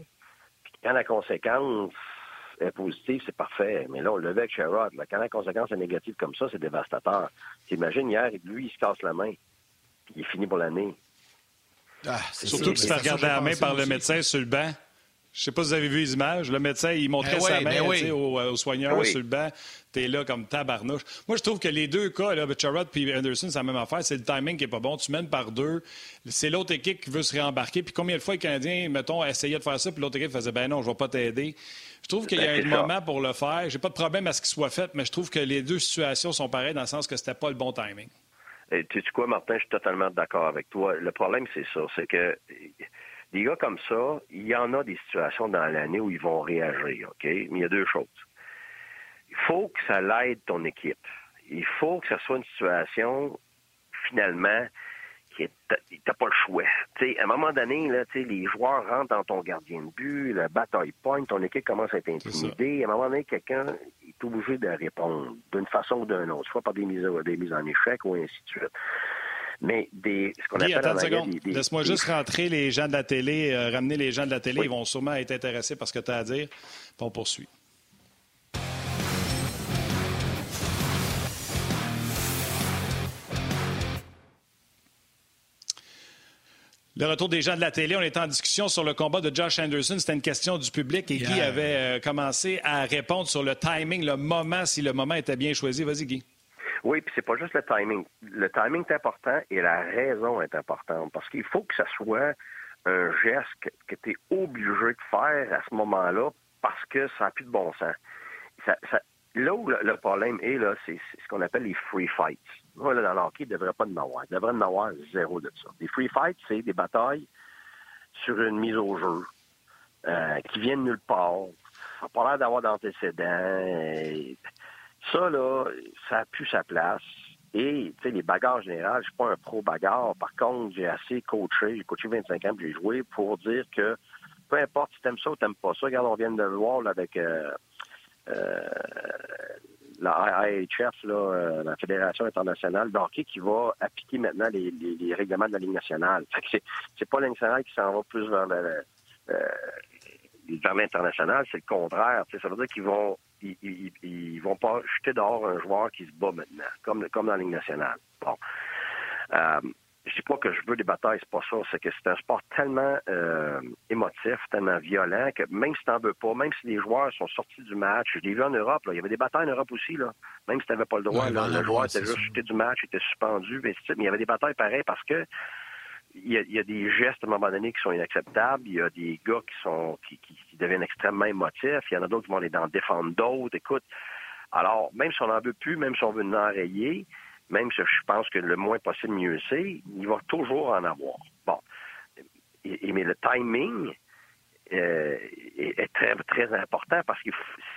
Puis quand la conséquence est positive, c'est parfait. Mais là, on le avec Sherrod. Quand la conséquence est négative comme ça, c'est dévastateur. T'imagines, hier, lui, il se casse la main. Puis il est fini pour l'année. Ah, Surtout qu'il se fait regarder la main par le médecin sur le banc. Je ne sais pas si vous avez vu les images. Le médecin, il montrait ben sa main ben au, euh, soigneur ben sur le banc. Tu es là comme tabarnouche. Moi, je trouve que les deux cas, là, et Anderson, c'est la même affaire. C'est le timing qui n'est pas bon. Tu mènes par deux. C'est l'autre équipe qui veut se réembarquer. Puis combien de fois les Canadiens, mettons, essayaient de faire ça, puis l'autre équipe faisait ben non, je ne vais pas t'aider. Je trouve qu'il y a un moment pour le faire. J'ai pas de problème à ce qu'il soit fait, mais je trouve que les deux situations sont pareilles dans le sens que c'était pas le bon timing. tu sais quoi, Martin, je suis totalement d'accord avec toi. Le problème, c'est ça. C'est que des gars comme ça, il y en a des situations dans l'année où ils vont réagir, OK? Mais il y a deux choses. Il faut que ça l'aide ton équipe. Il faut que ce soit une situation, finalement, qui t'as pas le choix. à un moment donné, là, les joueurs rentrent dans ton gardien de but, le bataille point, ton équipe commence à être intimidée. À un moment donné, quelqu'un est obligé de répondre d'une façon ou d'une autre, soit par des mises, des mises en échec ou ainsi de suite. Mais des, ce qu'on appelle attends une seconde. Laisse-moi juste rentrer les gens de la télé, euh, ramener les gens de la télé. Ils vont sûrement être intéressés par ce que tu as à dire. on poursuit. Le retour des gens de la télé, on était en discussion sur le combat de Josh Anderson. C'était une question du public et Guy avait euh, commencé à répondre sur le timing, le moment, si le moment était bien choisi. Vas-y, Guy. Oui, puis c'est pas juste le timing. Le timing est important et la raison est importante parce qu'il faut que ce soit un geste que, tu es obligé de faire à ce moment-là parce que ça n'a plus de bon sens. là où le, problème est, là, c'est ce qu'on appelle les free fights. Là, dans le hockey, il ne devrait pas en avoir. Il devrait en avoir zéro de ça. Les free fights, c'est des batailles sur une mise au jeu euh, qui viennent nulle part. Ça n'a pas l'air d'avoir d'antécédents. Ça, là, ça n'a plus sa place. Et, tu sais, les bagarres générales, je suis pas un pro-bagarre. Par contre, j'ai assez coaché, j'ai coaché 25 ans, j'ai joué pour dire que peu importe si t'aimes ça ou t'aimes pas ça, regarde, on vient de le voir avec euh, euh, la IHF, là, euh, la Fédération internationale d'hockey, qui va appliquer maintenant les, règlements de la Ligue nationale. c'est, c'est pas la Ligue nationale qui s'en va plus vers, le, vers l'international, c'est le contraire. Ça veut dire qu'ils vont ils, ils, vont pas jeter dehors un joueur qui se bat maintenant, comme, comme dans la Ligue nationale. Bon. Euh, je dis pas que je veux des batailles, c'est pas ça. C'est que c'est un sport tellement euh, émotif, tellement violent que même si t'en veux pas, même si les joueurs sont sortis du match, je l'ai vu en Europe, là, il y avait des batailles en Europe aussi, là. Même si t'avais pas le droit, le joueur était juste jeté du match, il était suspendu, mais, mais il y avait des batailles pareilles parce que il y, a, des gestes à un moment donné qui sont inacceptables. Il y a des gars qui sont qui, qui, deviennent extrêmement émotifs. Il y en a d'autres qui vont aller en défendre d'autres. Écoute, alors, même si on n'en veut plus, même si on veut en enrayer, même si je pense que le moins possible, mieux c'est, il va toujours en avoir. Bon. Et, mais le timing euh, est, très, très important parce que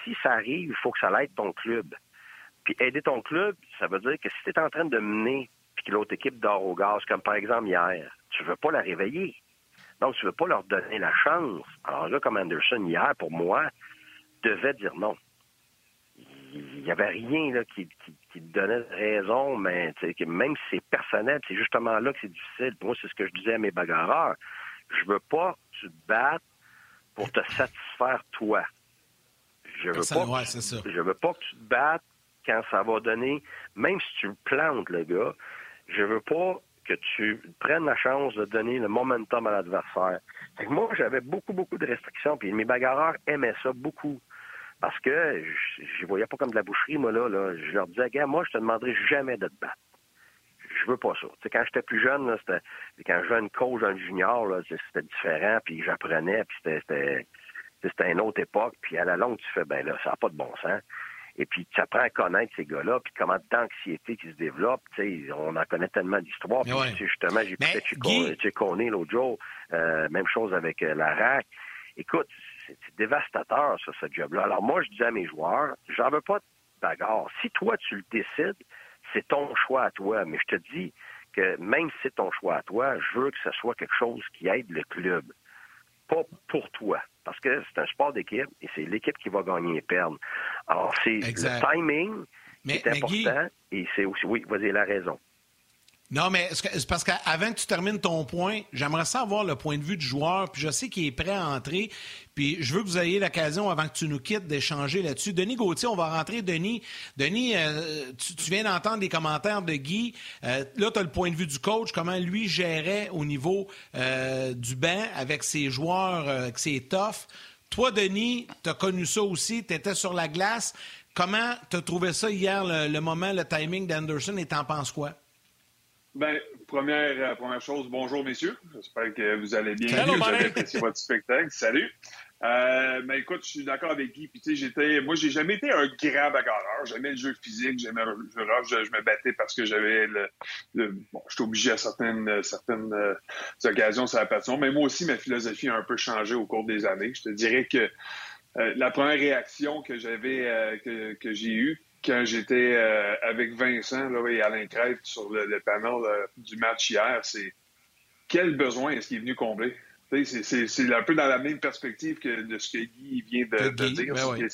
si ça arrive, il faut que ça aide ton club. Puis aider ton club, ça veut dire que si tu es en train de mener puis que l'autre équipe dort au gaz, comme par exemple hier, tu veux pas la réveiller. Donc, tu veux pas leur donner la chance. Alors là, comme Anderson, hier, pour moi, devait dire non. Il n'y avait rien là, qui, qui, donnait raison, mais même si c'est personnel, c'est justement là que c'est difficile. Moi, c'est ce que je disais à mes bagarreurs. Je veux pas que tu te battes pour te satisfaire toi. Je veux pas, je veux pas que tu te battes quand ça va donner, même si tu plantes le gars, je veux pas que tu prennes la chance de donner le momentum à l'adversaire. moi, j'avais beaucoup, beaucoup de restrictions, puis mes bagarreurs aimaient ça beaucoup. Parce que je ne voyais pas comme de la boucherie, moi, là. Je leur disais, gars, moi, je te demanderai jamais de te battre. Je veux pas ça. quand j'étais plus jeune, quand je jouais une coach dans junior, là, c'était différent, puis j'apprenais, puis c'était, c'était une autre époque, puis à la longue, tu fais, ben là, ça n'a pas de bon sens. Et puis, tu apprends à connaître ces gars-là, puis comment d'anxiété qui se développe. Tu sais, on en connaît tellement d'histoires. Puis, justement, j'ai écouté Conné l'autre jour. Euh, même chose avec euh, la RAC. Écoute, c'est dévastateur, ça, ce job-là. Alors, moi, je dis à mes joueurs, j'en veux pas de bagarre. Si toi, tu le décides, c'est ton choix à toi. Mais je te dis que même si c'est ton choix à toi, je veux que ce soit quelque chose qui aide le club. Pas pour toi parce que c'est un sport d'équipe et c'est l'équipe qui va gagner et perdre. Alors, c'est le timing qui est important et c'est aussi, oui, vas-y, la raison. Non, mais c'est parce qu'avant que tu termines ton point, j'aimerais savoir le point de vue du joueur, puis je sais qu'il est prêt à entrer, puis je veux que vous ayez l'occasion, avant que tu nous quittes, d'échanger là-dessus. Denis Gauthier, on va rentrer. Denis, Denis euh, tu, viens d'entendre les commentaires de Guy. Euh, là, tu as le point de vue du coach, comment lui gérait au niveau euh, du banc avec ses joueurs, avec ses toughs. Toi, Denis, tu as connu ça aussi, tu étais sur la glace. Comment tu as trouvé ça hier, le, le moment, le timing d'Anderson, et t'en penses quoi? Ben, première, euh, première chose, bonjour messieurs. J'espère que vous allez bien. Salut, vous avez apprécié votre spectacle. Salut. Euh, mais écoute, je suis d'accord avec Guy. Puis, j'étais, moi, j'ai jamais été un grand bagarreur. J'aimais le jeu physique, j'aimais le jeu je, je, me battais parce que j'avais le, bon, j'étais obligé à certaines, certaines euh, occasions sur la passion. Mais moi aussi, ma philosophie a un peu changé au cours des années. Je te dirais que euh, la première réaction que j'avais, que, que j'ai eue, quand j'étais euh, avec Vincent là, et Alain Crête sur le, panel euh, du match hier, c'est quel besoin est-ce qu'il est venu combler? C'est un peu dans la même perspective que de ce que Guy vient de, dire. Ben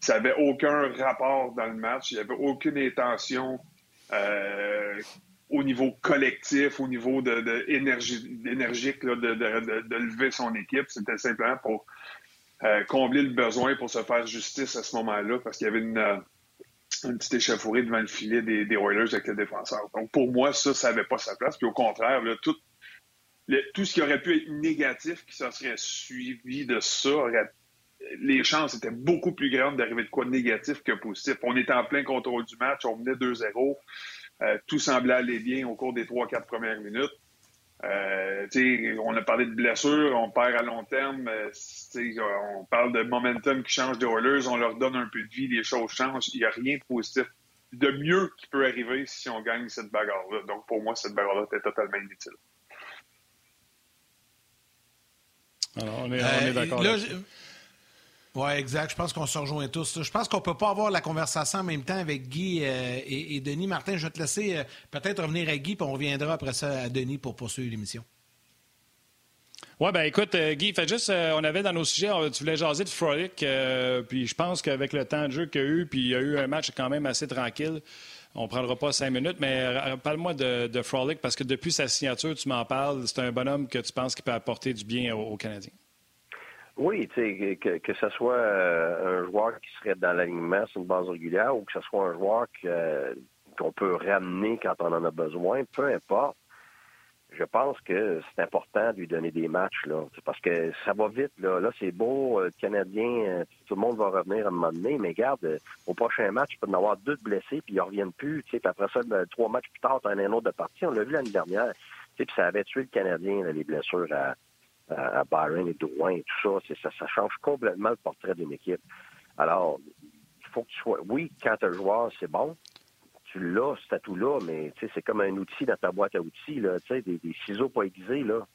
ça n'avait aucun rapport dans le match. Il n'y avait aucune intention euh, au niveau collectif, au niveau de, de énergique de, de, lever son équipe. C'était simplement pour euh, combler le besoin pour se faire justice à ce moment-là, parce qu'il y avait une, euh, une petite échauffourée devant le filet des, des, Oilers avec les défenseurs. Donc pour moi, ça, ça n'avait pas sa place. Puis au contraire, tout, tout ce qui aurait pu être négatif qui se serait suivi de ça les chances étaient beaucoup plus grandes d'arriver de quoi négatif que positif. On était en plein contrôle du match, on menait 2-0. Euh, tout semblait aller bien au cours des 3-4 premières minutes. Euh, on a parlé de blessures, on perd à long terme. Euh, on parle de momentum qui change des Oilers, on leur donne un peu de vie, les choses changent. Il n'y a rien de positif, de mieux qui peut arriver si on gagne cette bagarre-là. Donc pour moi, cette bagarre-là était totalement inutile. Alors, on est, est d'accord. Oui, exact. Je pense qu'on se rejoint tous. Je pense qu'on ne peut pas avoir la conversation en même temps avec Guy euh, et, Denis. Martin, je vais te laisser euh, peut-être revenir à Guy, puis on reviendra après ça à Denis pour poursuivre l'émission. Oui, ben écoute, euh, Guy, fait juste, on avait dans nos sujets, tu voulais jaser de Frolic, puis je pense qu'avec le temps de jeu qu'il y a eu, puis il y a eu un match quand même assez tranquille. On ne prendra pas cinq minutes, mais parle-moi de, Frolic, parce que depuis sa signature, tu m'en parles, c'est un bonhomme que tu penses qui peut apporter du bien aux Canadiens. Oui, tu que, que ce soit euh, un joueur qui serait dans l'alignement sur une base régulière ou que ce soit un joueur euh, qu'on peut ramener quand on en a besoin, peu importe. Je pense que c'est important de lui donner des matchs, là. Parce que ça va vite, là. Là, c'est beau, euh, le Canadien, tout le monde va revenir à un moment donné, mais garde, au prochain match, il peut en avoir deux blessés, puis ils reviennent plus. Tu après ça, ben, trois matchs plus tard, t'as un autre de partie. On l'a vu l'année dernière. Tu puis ça avait tué le Canadien, les blessures à à, Byron et Drouin et tout ça, ça, ça change complètement le portrait d'une équipe. Alors, il faut que tu sois. Oui, quand tu un joueur, c'est bon. Tu l'as, cet atout-là, mais c'est comme un outil dans ta boîte à outils, là, des, des ciseaux pas aiguisés, là.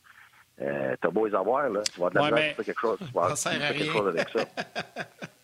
Euh, t'as beau les avoir, là. Tu vas de la ouais, mais... quelque chose. Tu vas faire quelque chose avec ça.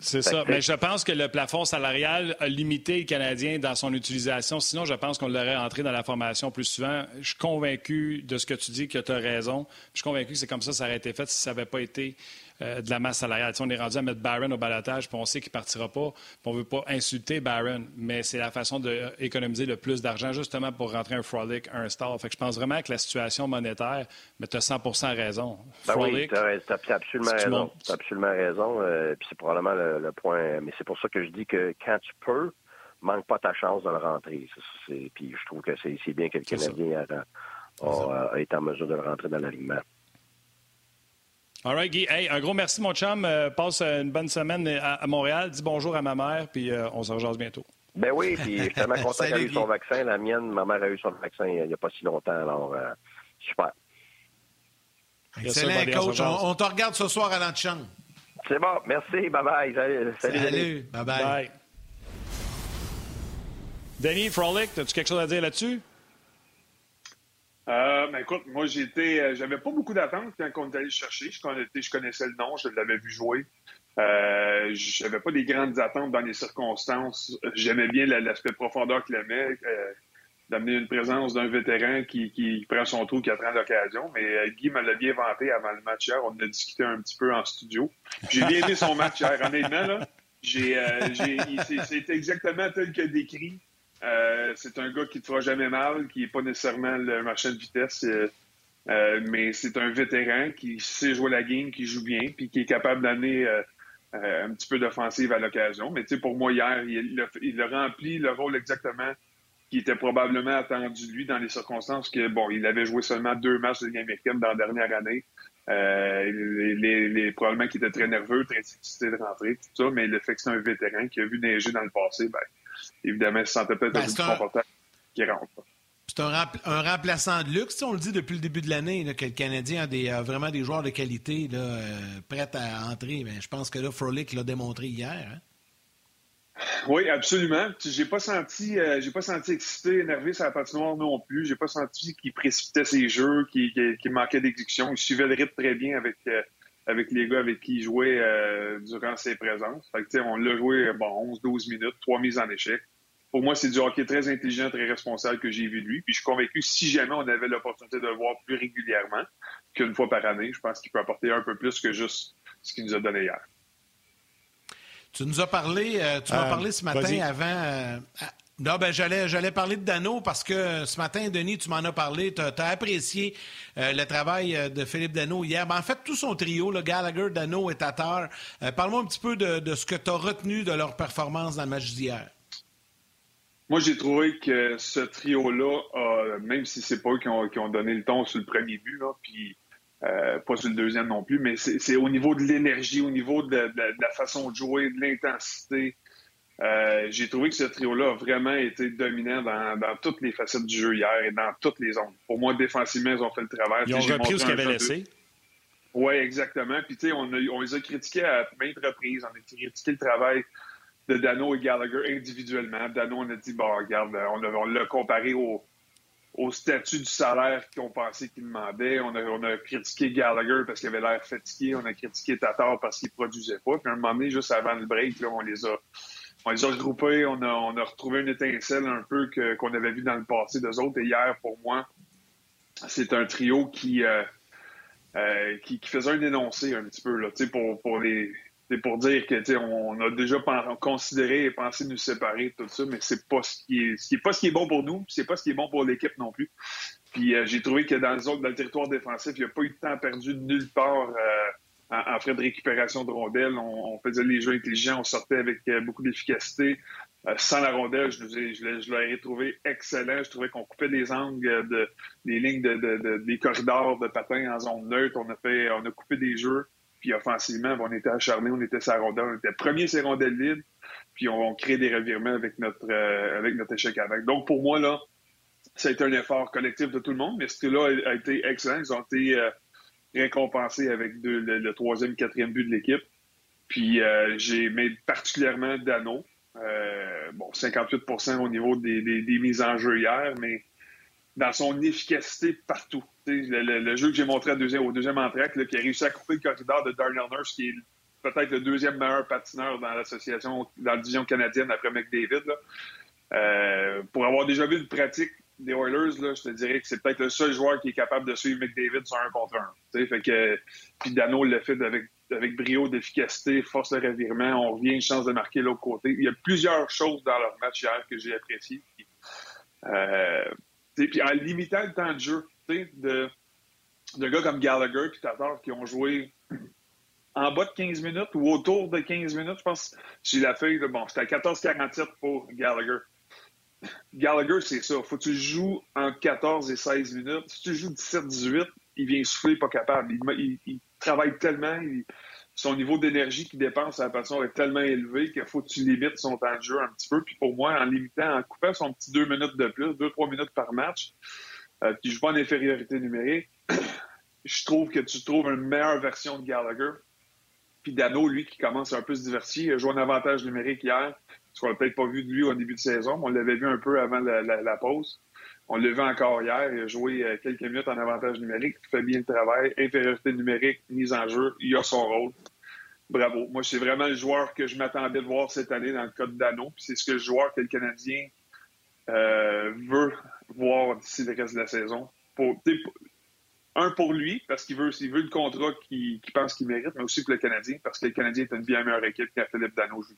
C'est ça. Mais je pense que le plafond salarial a limité le Canadien dans son utilisation. Sinon, je pense qu'on l'aurait entré dans la formation plus souvent. Je suis convaincu de ce que tu dis, que tu as raison. Je suis convaincu que c'est comme ça que ça aurait été fait si ça n'avait pas été euh, de la masse salariale. on est rendu à mettre Barron au balatage, puis on sait qu'il ne partira pas. On ne veut pas insulter Barron, mais c'est la façon d'économiser le plus d'argent justement pour rentrer un Frolic, un Star. Fait que je pense vraiment que la situation monétaire, mais tu as 100% raison. Ben oui, tu as, absolument raison. Tu as absolument raison. puis c'est probablement le, point. Mais c'est pour ça que je dis que quand tu peux, manque pas ta chance de le rentrer. Puis je trouve que c'est bien que le Canadien a, été en mesure de le rentrer dans l'alignement. All right, Guy. Hey, un gros merci, mon chum. Euh, passe une bonne semaine à, Montréal. Dis bonjour à ma mère, puis euh, on se rejoint bientôt. Ben oui, puis je suis tellement content qu'elle ait eu son vaccin. La mienne, ma mère a eu son vaccin il n'y a pas si longtemps, alors euh, super. Excellent, coach. On, te regarde ce soir à l'antichambre. C'est bon, merci. Bye-bye. Salut. Salut. Bye-bye. Bye. Denis Frolic, as-tu quelque chose à dire là-dessus? Euh, ben, écoute, moi, j'étais, euh, j'avais pas beaucoup d'attentes quand on est allé chercher. Je connaissais, le nom, je l'avais vu jouer. Euh, j'avais pas des grandes attentes dans les circonstances. J'aimais bien l'aspect profondeur qu'il aimait, d'amener une présence d'un vétéran qui, prend son trou, qui atteint l'occasion. Mais Guy me l'a bien vanté avant le match hier. On a discuté un petit peu en studio. J'ai bien aimé son match hier. Honnêtement, là, j'ai, c'est exactement tel que décrit. Euh, c'est un gars qui ne te fera jamais mal, qui n'est pas nécessairement le marchand de vitesse, euh, euh, mais c'est un vétéran qui sait jouer la game, qui joue bien, puis qui est capable d'amener un petit peu d'offensive à l'occasion. Mais tu sais, pour moi, hier, il, a, rempli le rôle exactement qui était probablement attendu de lui dans les circonstances que, bon, il avait joué seulement deux matchs de Ligue américaine dans la dernière année. les, probablement qu'il était très nerveux, très excité de rentrer, tout ça, mais le fait que c'est un vétéran qui a vu neiger dans le passé, ben, évidemment, il se sentait peut-être ben, un peu plus confortable qui rentre. C'est un, remplaçant de luxe. On le dit depuis le début de l'année que le Canadien a, des, vraiment des joueurs de qualité là, euh, prêts à entrer. Mais je pense que là, Frolic l'a démontré hier. Hein. Oui, absolument. J'ai pas senti, euh, j'ai pas senti excité, énervé sur la patinoire non plus. J'ai pas senti qu'il précipitait ses jeux, qu'il manquait d'exécution. Il suivait le rythme très bien avec euh, avec les gars avec qui il jouait euh, durant ses présences. Fait on l'a joué bon, 11-12 minutes, trois mises en échec. Pour moi, c'est du hockey très intelligent, très responsable que j'ai vu de lui. Puis je suis convaincu que si jamais on avait l'opportunité de le voir plus régulièrement qu'une fois par année, je pense qu'il peut apporter un peu plus que juste ce qu'il nous a donné hier. Tu nous as parlé, euh, tu m'as euh, parlé ce matin avant. Non, ben j'allais, j'allais parler de Dano parce que ce matin, Denis, tu m'en as parlé. Tu as, apprécié euh, le travail euh, de Philippe Dano hier. Ben, en fait, tout son trio, le Gallagher, Dano et Tatar. Euh, parle-moi un petit peu de, ce que tu as retenu de leur performance dans le match d'hier. Moi, j'ai trouvé que ce trio-là, même si c'est pas eux qui ont, donné le ton sur le premier but, puis pas sur le deuxième non plus, mais c'est, au niveau de l'énergie, au niveau de, la façon de jouer, de l'intensité. Euh, j'ai trouvé que ce trio-là a vraiment été dominant dans, toutes les facettes du jeu hier et dans toutes les zones. Pour moi, défensivement, ils ont fait le travail. Ils ont repris ce qu'ils avaient laissé. Oui, exactement. Puis, tu sais, on, on, les a critiqués à maintes reprises. On a critiqué le travail de Dano et Gallagher individuellement. Dano, on a dit, bon, regarde, on l'a comparé au, au statut du salaire qu'on pensait qu'il demandait. On a, on a, critiqué Gallagher parce qu'il avait l'air fatigué. On a critiqué Tatar parce qu'il produisait pas. Puis, à un moment donné, juste avant le break, là, on les a on les a regroupés, on a, retrouvé une étincelle un peu qu'on avait vu dans le passé d'eux autres. Et hier, pour moi, c'est un trio qui, euh, euh, qui, faisait un énoncé un petit peu là, pour, pour les pour dire que on a déjà considéré et pensé nous séparer tout ça, mais c'est pas ce qui est, pas ce qui est bon pour nous, c'est pas ce qui est bon pour l'équipe non plus. Puis euh, j'ai trouvé que dans les autres, dans le territoire défensif, il n'y a pas eu de temps perdu nulle part en, frais de récupération de rondelles. On, faisait les jeux intelligents, on sortait avec euh, beaucoup d'efficacité. Euh, sans la rondelle, je, je, l'aurais trouvé excellent. Je trouvais qu'on coupait des angles, de, des lignes, de, des corridors de patins en zone neutre. On a fait, on a coupé des jeux. Puis offensivement, on était acharnés, on était sa rondelle, on était premier ces rondelles vides. Puis on, crée des revirements avec notre, euh, avec notre échec avec. Donc pour moi, là, ça a été un effort collectif de tout le monde, mais ce là a, été excellent. Ils ont été récompensé avec le, troisième, quatrième but de l'équipe. Puis euh, j'ai mis particulièrement Dano. Euh, bon, 58% au niveau des, mises en jeu hier, mais dans son efficacité partout. Le, jeu que j'ai montré au deuxième, au deuxième entraque, qui a réussi à couper le corridor de Darnell Nurse, qui est peut-être le deuxième meilleur patineur dans l'association, dans la division canadienne après McDavid. Euh, pour avoir déjà vu une pratique des Oilers, là, je te dirais que c'est peut-être le seul joueur qui est capable de suivre McDavid sur un contre un. Fait que, puis Dano l'a fait avec, avec brio, d'efficacité, force de revirement. On revient une chance de marquer l'autre côté. Il y a plusieurs choses dans leur match hier que j'ai appréciées. Euh, puis en limitant le temps de jeu de, de gars comme Gallagher et Tatar qui ont joué en bas de 15 minutes ou autour de 15 minutes, je pense, j'ai la feuille, de, bon, c'était à 14-47 pour Gallagher. Gallagher, c'est ça. Faut que tu joues entre 14 et 16 minutes. Si tu joues 17-18, il vient souffler, pas capable. Il, travaille tellement, son niveau d'énergie qu'il dépense à la passion est tellement élevé qu'il faut que tu limites son temps de jeu un petit peu. Puis pour moi, en limitant, en coupant son petit deux minutes de plus, deux, trois minutes par match, euh, tu joues pas en infériorité numérique, je trouve que tu trouves une meilleure version de Gallagher. Puis Dano, lui, qui commence un peu à se diversifier, il a joué un avantage numérique hier ce qu'on n'a peut-être pas vu de lui au début de saison, mais on l'avait vu un peu avant la, pause. On l'a vu encore hier. Il a joué euh, quelques minutes en avantage numérique. Il fait bien le travail. Infériorité numérique, mise en jeu. Il a son rôle. Bravo. Moi, c'est vraiment le joueur que je m'attendais de voir cette année dans le cas de Dano. C'est ce que le joueur que le Canadien euh, veut voir d'ici le reste de la saison. un pour lui, parce qu'il veut, veut le contrat qu'il pense qu'il mérite, mais aussi pour le Canadien, parce que le Canadien est une bien meilleure équipe qu'à Philippe Dano joue.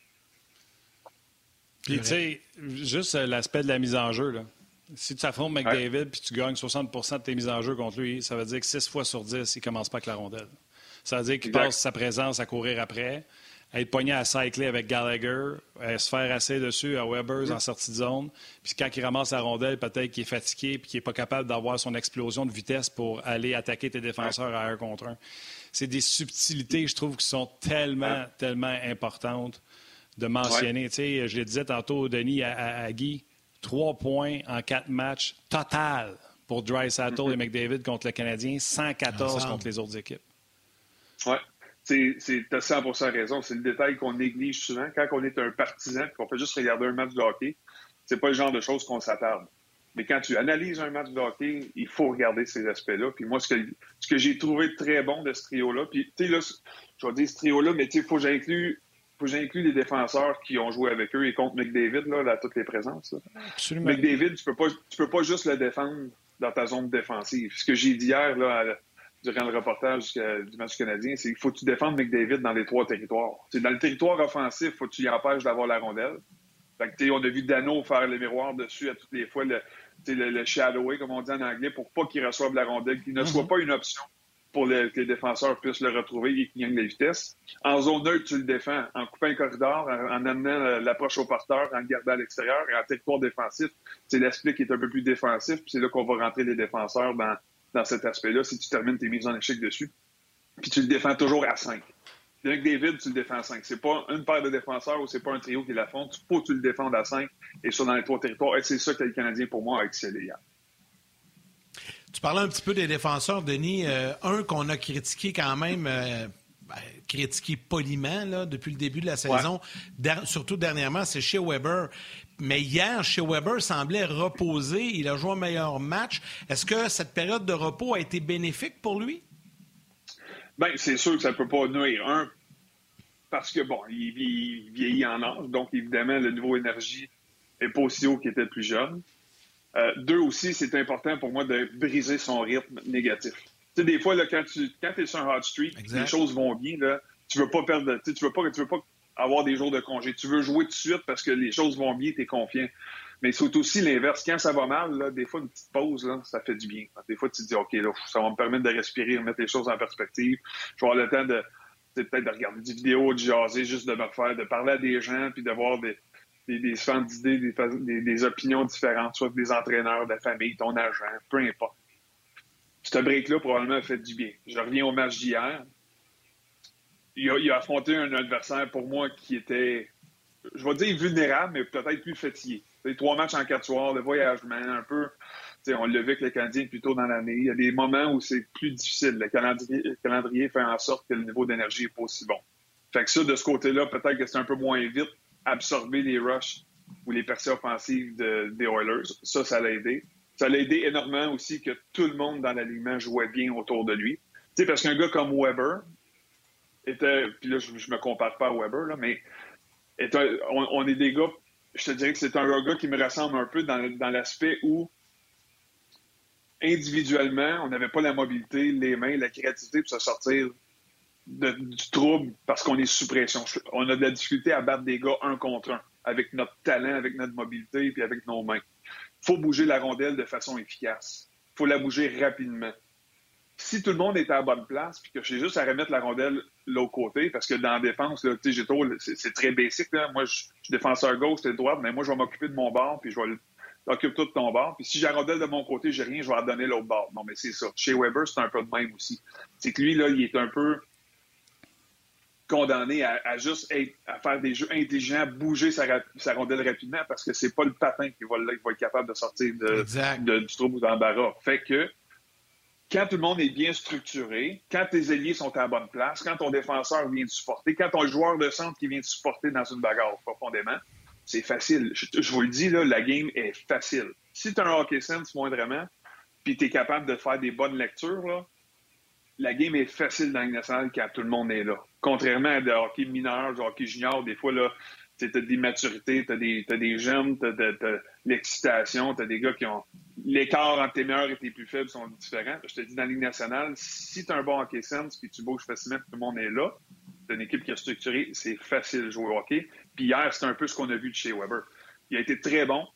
Puis, tu sais, juste euh, l'aspect de la mise en jeu, là. Si tu affrontes McDavid puis tu gagnes 60% de tes mises en jeu contre lui, ça veut dire que 6 fois sur 10, il commence pas avec la rondelle. Ça veut dire qu'il passe sa présence à courir après, à être pogné à cycler avec Gallagher, à se faire assez dessus à Weber en sortie de zone. Puis quand il ramasse la rondelle, peut-être qu'il est fatigué puis qu'il n'est pas capable d'avoir son explosion de vitesse pour aller attaquer tes défenseurs à un contre un. C'est des subtilités, je trouve, qui sont tellement, tellement importantes de mentionner. Je le disais tantôt, Denis, à, Guy, trois points en quatre matchs total pour Dry Saddle et mm-hmm. McDavid contre le Canadien, 114 contre les autres équipes. Oui, tu as 100 raison. C'est le détail qu'on néglige souvent. Quand on est un partisan et qu'on fait juste regarder un match de hockey, c'est pas le genre de choses qu'on s'attarde. Mais quand tu analyses un match de hockey, il faut regarder ces aspects-là. Puis moi, ce que, ce que j'ai trouvé très bon de ce trio-là, puis tu sais, là, je vais dire ce trio-là, mais il faut que j'inclue que j'inclue les défenseurs qui ont joué avec eux et contre McDavid, là, à toutes les présences. Absolument. McDavid, tu peux pas, tu peux pas juste le défendre dans ta zone défensive. Ce que j'ai dit hier, là, durant le reportage du match canadien, c'est qu'il faut que tu défendes McDavid dans les trois territoires. C'est dans le territoire offensif, il faut que tu y empêches d'avoir la rondelle. Fait on a vu Dano faire le miroir dessus à toutes les fois, le, le, le comme on dit en anglais, pour pas qu'il reçoive la rondelle, qu'il ne soit mhm. pas une option pour que les défenseurs puissent le retrouver et qu'il gagne la vitesse. En zone neutre, tu le défends en coupant un corridor, en, amenant l'approche au porteur, en le gardant à l'extérieur et en territoire défensif. C'est l'aspect qui est un peu plus défensif, puis c'est là qu'on va rentrer les défenseurs dans, dans cet aspect-là si tu termines tes mises en échec dessus. Puis tu le défends toujours à 5. Avec David, tu le défends à 5. C'est pas une paire de défenseurs ou c'est pas un trio qui l'affronte. Il faut que tu le défendes à 5 et sur dans les trois territoires. Et c'est ça que le Canadien, pour moi, a excellé. Tu parlais un petit peu des défenseurs, Denis. Euh, un qu'on a critiqué quand même, euh, ben, critiqué poliment là, depuis le début de la saison, surtout dernièrement, c'est chez Weber. Mais hier, chez Weber semblait reposer. Il a joué un meilleur match. Est-ce que cette période de repos a été bénéfique pour lui? Bien, c'est sûr que ça ne peut pas nuire. Un, parce que, bon, il, vieillit en âge, donc évidemment, le niveau énergie n'est pas aussi haut qu'il était plus jeune. Euh, deux aussi, c'est important pour moi de briser son rythme négatif. Tu sais, des fois, là, quand tu quand es sur un hot streak, les choses vont bien, là, tu veux pas perdre, tu veux pas, tu veux pas avoir des jours de congé. Tu veux jouer tout de suite parce que les choses vont bien, tu es confiant. Mais c'est aussi l'inverse. Quand ça va mal, là, des fois, une petite pause, là, ça fait du bien. Des fois, tu te dis, OK, là, ça va me permettre de respirer, de mettre les choses en perspective. Je vais avoir le temps de peut-être de regarder des vidéos, de jaser, juste de me faire, de parler à des gens, puis de voir des, des, des d'idées, des, des, opinions différentes, soit des entraîneurs, de la famille, ton agent, peu importe. Ce break-là, probablement, a fait du bien. Je reviens au match d'hier. Il a, affronté un adversaire, pour moi, qui était, je vais dire vulnérable, mais peut-être plus fatigué. trois matchs en quatre soirs, le voyagement, un peu. on le vu avec les Canadiens plus tôt dans l'année. Il y a des moments où c'est plus difficile. Le calendrier, le calendrier fait en sorte que le niveau d'énergie n'est pas aussi bon. Fait que ça, de ce côté-là, peut-être que c'est un peu moins vite absorber les rushs ou les percées offensives des Oilers. Ça, ça l'a aidé. Ça l'a aidé énormément aussi que tout le monde dans l'alignement jouait bien autour de lui. Tu sais, parce qu'un gars comme Weber était, puis là, je, me compare pas à Weber, là, mais on, est des gars, je te dirais que c'est un gars qui me ressemble un peu dans, dans l'aspect où individuellement, on n'avait pas la mobilité, les mains, la créativité pour se sortir du trouble parce qu'on est sous pression. On a de la difficulté à battre des gars un contre un avec notre talent, avec notre mobilité et puis avec nos mains. Il faut bouger la rondelle de façon efficace. Il faut la bouger rapidement. Si tout le monde est à la bonne place, puis que j'ai juste à remettre la rondelle l'autre côté, parce que dans la défense, c'est très basique. Moi, je, suis défenseur gauche, et droite, mais moi, je vais m'occuper de mon bord, puis je vais occuper tout de ton bord. Puis si j'ai la rondelle de mon côté, j'ai rien, je vais la donner l'autre bord. Non, mais c'est ça. Chez Weber, c'est un peu de même aussi. C'est que lui, là, il est un peu condamné à, juste à faire des jeux intelligents, bouger sa, rondelle rapidement parce que c'est pas le patin qui va, être capable de sortir de, du trouble ou d'embarras. Fait que quand tout le monde est bien structuré, quand tes alliés sont à la bonne place, quand ton défenseur vient te supporter, quand ton joueur de centre qui vient te supporter dans une bagarre profondément, c'est facile. Je, vous le dis, là, la game est facile. Si tu as un hockey sense moindrement, puis tu es capable de faire des bonnes lectures, là, la game est facile dans le national quand tout le monde est là. Contrairement à des hockey mineur, du hockey junior, des fois, là, tu as des maturités, tu as des, as des jeunes, tu as, l'excitation, tu as des gars qui ont. L'écart entre tes meilleurs et tes plus faibles sont différents. Je te dis, dans la Ligue nationale, si tu as un bon hockey sense puis tu bouges facilement, tout le monde est là, tu une équipe qui est structurée, c'est facile de jouer au hockey. Puis hier, c'est un peu ce qu'on a vu de chez Weber. Il a été très bon.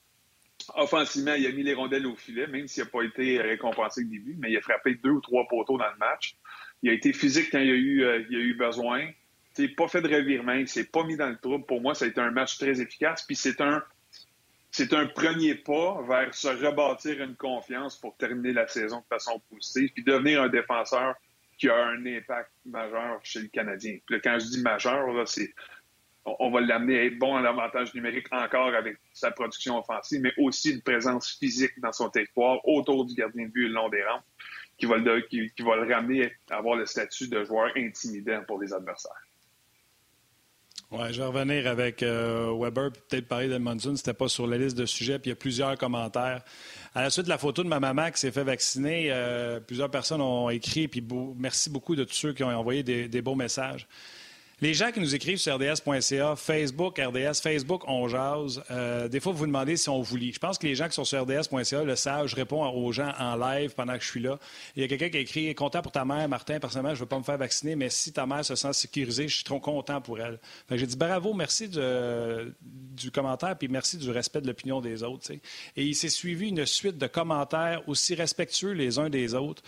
Offensivement, il a mis les rondelles au filet, même s'il n'a pas été récompensé au début, mais il a frappé deux ou trois poteaux dans le match. Il a été physique quand il a eu, euh, a eu besoin. Il pas fait de revirement, il s'est pas mis dans le trouble. Pour moi, ça a été un match très efficace. Puis c'est un, c'est un premier pas vers se rebâtir une confiance pour terminer la saison de façon positive, puis devenir un défenseur qui a un impact majeur chez le Canadien. Puis quand je dis majeur, c'est on va l'amener à être bon en avantage numérique encore avec sa production offensive, mais aussi une présence physique dans son territoire, autour du gardien de but le long des rangs, qui va le, ramener à avoir le statut de joueur intimidant pour les adversaires. Ouais, je vais revenir avec euh, Weber, peut-être parler de Monson. C'était pas sur la liste de sujets, puis il y a plusieurs commentaires. À la suite de la photo de ma maman qui s'est fait vacciner, euh, plusieurs personnes ont écrit, puis merci beaucoup de tous ceux qui ont envoyé des beaux messages. Les gens qui nous écrivent sur rds.ca, Facebook, RDS, Facebook, on jase. Euh, des fois, vous vous demandez si on vous lit. Je pense que les gens qui sont sur rds.ca le savent. Je réponds aux gens en live pendant que je suis là. Il y a quelqu'un qui a écrit Content pour ta mère, Martin. Personnellement, je ne veux pas me faire vacciner, mais si ta mère se sent sécurisée, je suis trop content pour elle. J'ai dit bravo, merci du commentaire, puis merci du respect de l'opinion des autres. Et il s'est suivi une suite de commentaires aussi respectueux les uns des autres.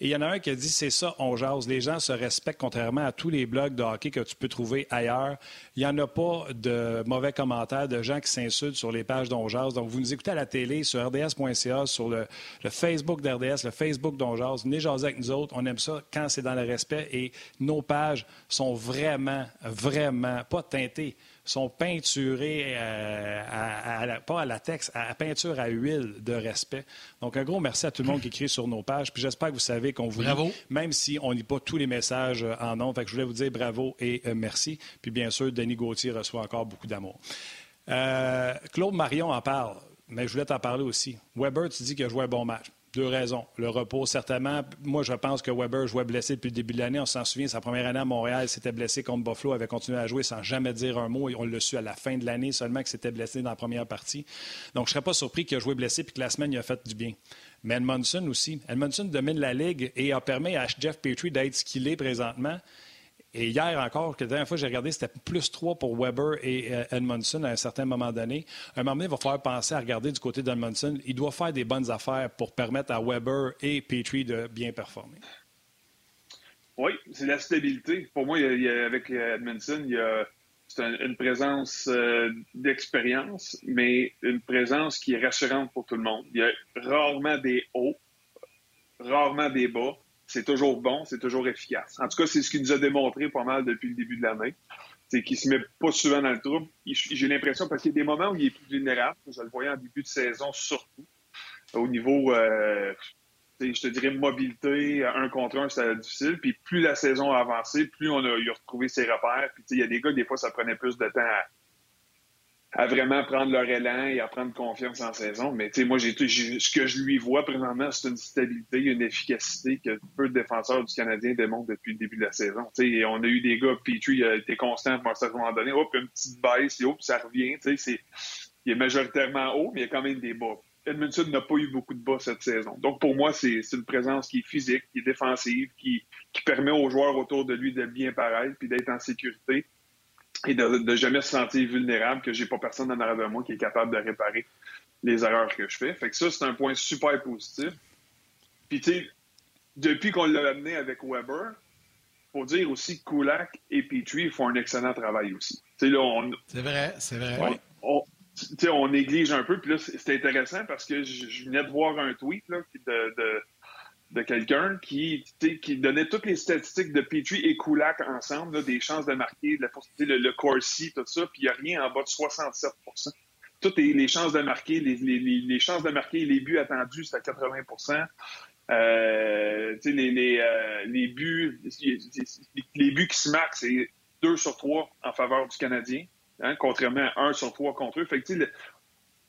Et il y en a un qui a dit c'est ça, on jase. Les gens se respectent contrairement à tous les blogs de hockey que tu peux trouver ailleurs. Il n'y en a pas de mauvais commentaires de gens qui s'insultent sur les pages d'On Donc, vous nous écoutez à la télé, sur rds.ca, sur le, Facebook d'RDS, le Facebook d'On jase. Venez jaser avec nous autres. On aime ça quand c'est dans le respect et nos pages sont vraiment, vraiment pas teintées sont peinturés, euh, à, pas à latex, à, peinture à huile de respect. Donc, un gros merci à tout le monde qui écrit sur nos pages. Puis j'espère que vous savez qu'on vous bravo. même si on lit pas tous les messages euh, en nom. Fait que je voulais vous dire bravo et euh, merci. Puis bien sûr, Denis Gauthier reçoit encore beaucoup d'amour. Claude Marion en parle, mais je voulais t'en parler aussi. Weber, tu dis qu'il a joué un bon match. Deux raisons. Le repos, certainement. Moi, je pense que Weber jouait blessé depuis le début de l'année. On s'en souvient, sa première année à Montréal, s'était blessé contre Buffalo, avait continué à jouer sans jamais dire un mot. Et on l'a su à la fin de l'année seulement qu'il s'était blessé dans la première partie. Donc, je ne serais pas surpris qu'il a joué blessé puis que la semaine, il a fait du bien. Mais Edmondson aussi. Edmondson domine la Ligue et a permis à Jeff Petrie d'être ce qu'il est présentement. Et hier encore, la dernière fois que j'ai regardé, c'était plus 3 pour Weber et euh, Edmondson à un certain moment donné. À un moment donné, il va falloir penser à regarder du côté d'Edmondson. Il doit faire des bonnes affaires pour permettre à Weber et Petrie de bien performer. Oui, c'est la stabilité. Pour moi, avec Edmondson, il y a une présence euh, d'expérience, mais une présence qui est rassurante pour tout le monde. Il y a rarement des hauts, rarement des bas c'est toujours bon, c'est toujours efficace. En tout cas, c'est ce qu'il nous a démontré pas mal depuis le début de l'année. C'est qu'il se met pas souvent dans le trouble. J'ai l'impression, parce qu'il y a des moments où il est plus vulnérable, je le voyais en début de saison surtout, au niveau, euh, je te dirais, mobilité, un contre un, c'était difficile. Puis plus la saison a avancé, plus on a, a retrouvé ses repères. Puis il y a des gars, des fois, ça prenait plus de temps à, à vraiment prendre leur élan et à prendre confiance en saison. Mais tu sais, moi, j'ai, ce que je lui vois présentement, c'est une stabilité, une efficacité que peu de défenseurs du Canadien démontrent depuis le début de la saison. Tu sais, on a eu des gars, Petrie a été constant à un moment donné, hop, une petite baisse, et hop, ça revient. Tu sais, c'est, il est majoritairement haut, mais il y a quand même des bas. Edmundson n'a pas eu beaucoup de bas cette saison. Donc, pour moi, c'est, une présence qui est physique, qui est défensive, qui, qui permet aux joueurs autour de lui de bien paraître puis d'être en sécurité et de, ne jamais se sentir vulnérable, que j'ai pas personne en arrière de moi qui est capable de réparer les erreurs que je fais. Fait que ça, c'est un point super positif. Puis, tu sais, depuis qu'on l'a amené avec Weber, faut dire aussi que Kulak et Petrie font un excellent travail aussi. C'est vrai, c'est vrai. On, on, néglige un peu. Puis là, c'est intéressant parce que je, venais de voir un tweet là, de de quelqu'un qui, qui donnait toutes les statistiques de Petrie et Kulak ensemble, des chances de marquer, le, le Corsi, tout ça, puis il n'y a rien en bas de 67% Toutes les, chances de marquer, les, les, les, chances de marquer, les buts attendus, c'est à 80% euh, les, euh, les, buts, les buts qui se marquent, c'est 2 sur 3 en faveur du Canadien, hein, contrairement à 1 sur 3 contre eux. Fait que,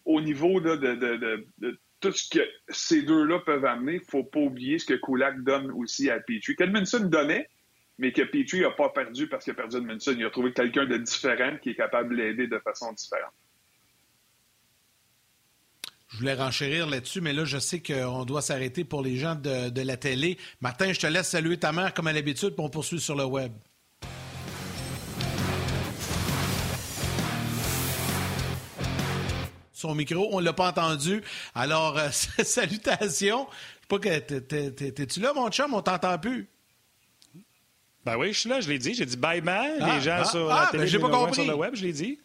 au niveau de, de, de, de tout ce que ces deux-là peuvent amener, il ne faut pas oublier ce que Kulak donne aussi à Petrie. Qu'Edmondson donnait, mais que Petrie n'a pas perdu parce qu'il a perdu Edmondson. Il a trouvé quelqu'un de différent qui est capable de l'aider de façon différente. Je voulais renchérir là-dessus, mais là, je sais qu'on doit s'arrêter pour les gens de, de, la télé. Martin, je te laisse saluer ta mère comme à l'habitude, pour on poursuit sur le web. Son micro. On ne l'a pas entendu. Alors, euh, salutations. Je sais pas que t'es-tu là, mon chum? On t'entend plus. Ben oui, je suis là, je l'ai dit. J'ai dit bye bye. les ah, gens ah, sur la ah, télé, ben, pas sur le web, je l'ai dit.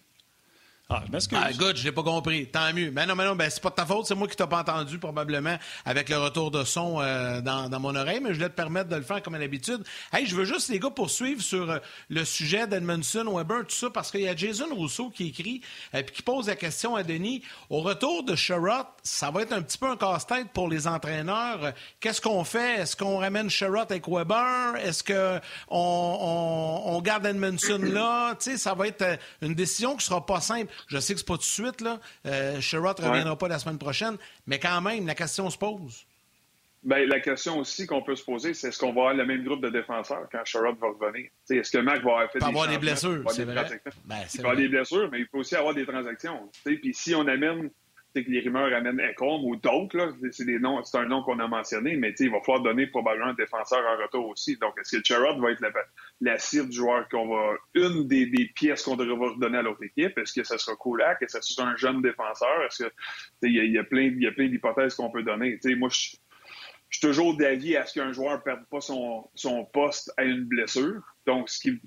Ah, je m'excuse. Ah, good, je l'ai pas compris. Tant mieux. Mais non, mais non, ben, c'est pas de ta faute. C'est moi qui t'ai pas entendu, probablement, avec le retour de son euh, dans, mon oreille, mais je voulais te permettre de le faire comme à l'habitude. Hey, je veux juste, les gars, poursuivre sur euh, le sujet d'Edmondson, Weber, tout ça, parce qu'il y a Jason Rousseau qui écrit, et euh, qui pose la question à Denis. Au retour de Sherrod, ça va être un petit peu un casse-tête pour les entraîneurs. Qu'est-ce qu'on fait? Est-ce qu'on ramène Sherrod avec Weber? Est-ce qu'on on, on, garde Edmondson là? Tu sais, ça va être une décision qui sera pas simple. Je sais que c'est pas tout de suite, là. Euh, ne reviendra pas la semaine prochaine, mais quand même, la question se pose. Ben, la question aussi qu'on peut se poser, c'est est-ce qu'on va avoir le même groupe de défenseurs quand Sherrod va revenir? est-ce que Mac va avoir fait des avoir des blessures, c'est vrai. Ben, il va avoir des blessures, mais il peut aussi avoir des transactions. Puis si on amène que les rumeurs amènent Ecom ou d'autres, c'est un nom qu'on a mentionné, mais il va falloir donner probablement un défenseur en retour aussi. Donc, est-ce que Sherrod va être la, la cible du joueur qu'on va, une des, pièces qu'on devrait redonner à l'autre équipe? Est-ce que ce sera Kulak? Est-ce que c'est un jeune défenseur? Est-ce que, il y, a, plein, il y a plein d'hypothèses qu'on peut donner. moi, je, je suis toujours d'avis à ce qu'un joueur ne perde pas son, son, poste à une blessure. Donc, ce qui,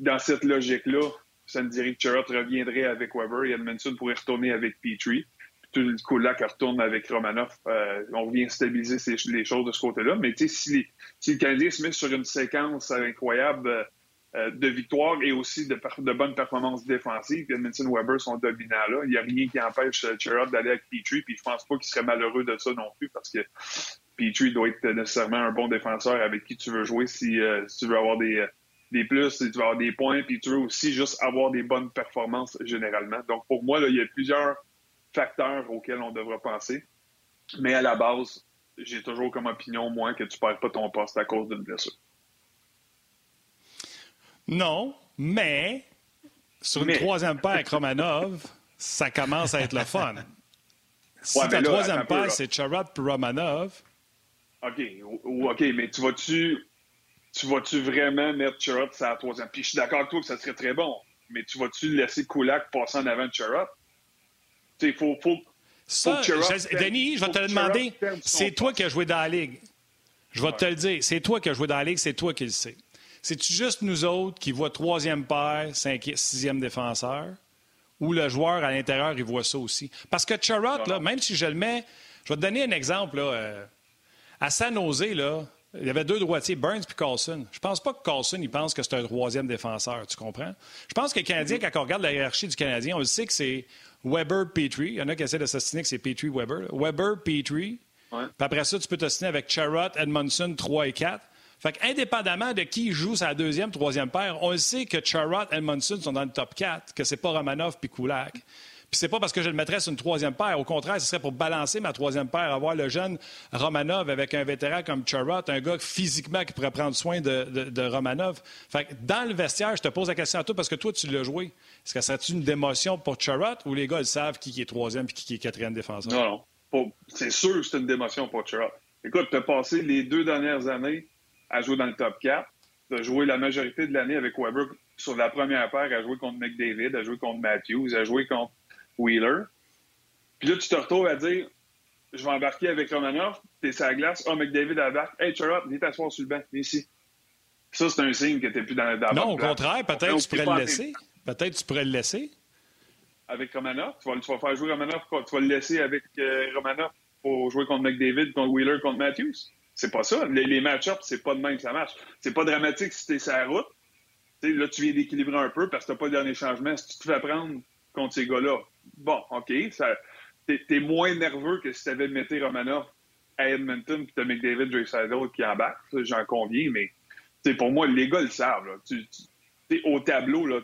dans cette logique-là, ça me dirait que Sherrod reviendrait avec Weber et Edmondson pourrait retourner avec Petrie tout le coup là qui retourne avec Romanov, euh, on vient stabiliser les choses de ce côté-là. Mais si, si le Canadien se met sur une séquence incroyable euh, de victoires et aussi de, de bonnes performances défensives, Edmondson Weber sont dominants là, il n'y a rien qui empêche Sherrod d'aller avec Petrie, puis je pense pas qu'il serait malheureux de ça non plus parce que Petrie doit être nécessairement un bon défenseur avec qui tu veux jouer si, euh, si tu veux avoir des des plus, si tu veux avoir des points, puis tu veux aussi juste avoir des bonnes performances généralement. Donc pour moi, là, il y a plusieurs facteurs auxquels on devra penser. Mais à la base, j'ai toujours comme opinion, moi, que tu ne perds pas ton poste à cause d'une blessure. Non, mais sur une troisième paire avec Romanov, ça commence à être le fun. Si ta troisième paire, c'est puis Romanov. OK, OK, mais tu vas-tu tu vas-tu vraiment mettre Charrot sur la troisième? Puis je suis d'accord avec toi que ça serait très bon, mais tu vas-tu laisser Kulak passer en avant de? Il faut, faut, ça, Denis, je vais te le demander. C'est toi qui as joué dans la Ligue. Je vais te le dire. C'est toi qui as joué dans la Ligue, c'est toi qui le sais. C'est-tu juste nous autres qui voient troisième paire, cinquième, sixième défenseur, ou le joueur à l'intérieur, il voit ça aussi? Parce que Charrot, là, même si je le mets, je vais te donner un exemple. Là, euh, à San Jose, là, il y avait deux droitiers, Burns et Carlson. Je pense pas que Carlson, il pense que c'est un troisième défenseur, tu comprends? Je pense que le Canadien, mm-hmm. quand on regarde la hiérarchie du Canadien, on le sait que c'est Weber, Petrie. Il y en a qui essaient de s'assiner que c'est Petrie, Weber. Weber, Petrie. Puis après ça, tu peux t'assiner avec Charrot, Edmondson, 3 et 4. Fait indépendamment de qui joue sa deuxième, troisième paire, on sait que Charrot, Edmondson sont dans le top 4, que c'est pas Romanov puis Kulak. Puis c'est pas parce que je le mettrais sur une troisième paire. Au contraire, ce serait pour balancer ma troisième paire, avoir le jeune Romanov avec un vétéran comme Charrot, un gars physiquement qui pourrait prendre soin de, Romanov. Fait que dans le vestiaire, je te pose la question à toi parce que toi, tu l'as joué. Est-ce que ça serait une démotion pour Charrot ou les gars, ils savent qui est troisième et qui est quatrième défenseur? Non, non. C'est sûr que c'est une démotion pour Charrot. Écoute, tu as passé les deux dernières années à jouer dans le top 4. Tu as joué la majorité de l'année avec Weber sur la première paire à jouer contre McDavid, à jouer contre Matthews, à jouer contre Wheeler. Puis là, tu te retrouves à dire je vais embarquer avec Romanov, t'es sur la glace, oh, McDavid embarque, hey, Charlotte, viens t'asseoir sur le banc, viens ici. Ça, c'est un signe que t'es plus dans, dans Non, au contraire, peut-être tu pourrais le laisser. Peut-être tu pourrais le laisser. Avec Romanov, tu vas, tu vas faire jouer Romanov, tu vas le laisser avec euh, Romanov pour jouer contre McDavid, contre Wheeler, contre Matthews. C'est pas ça. Les, les match-ups, c'est pas de même que ça marche. C'est pas dramatique si t'es sur la route. là, tu viens d'équilibrer un peu parce que t'as pas le dernier changement. Si tu te fais prendre contre ces gars-là, bon, OK, t'es moins nerveux que si t'avais metté Romanov à Edmonton puis t'as McDavid, Drake qui embarque, j'en conviens, mais pour moi, les gars le savent. au tableau, là,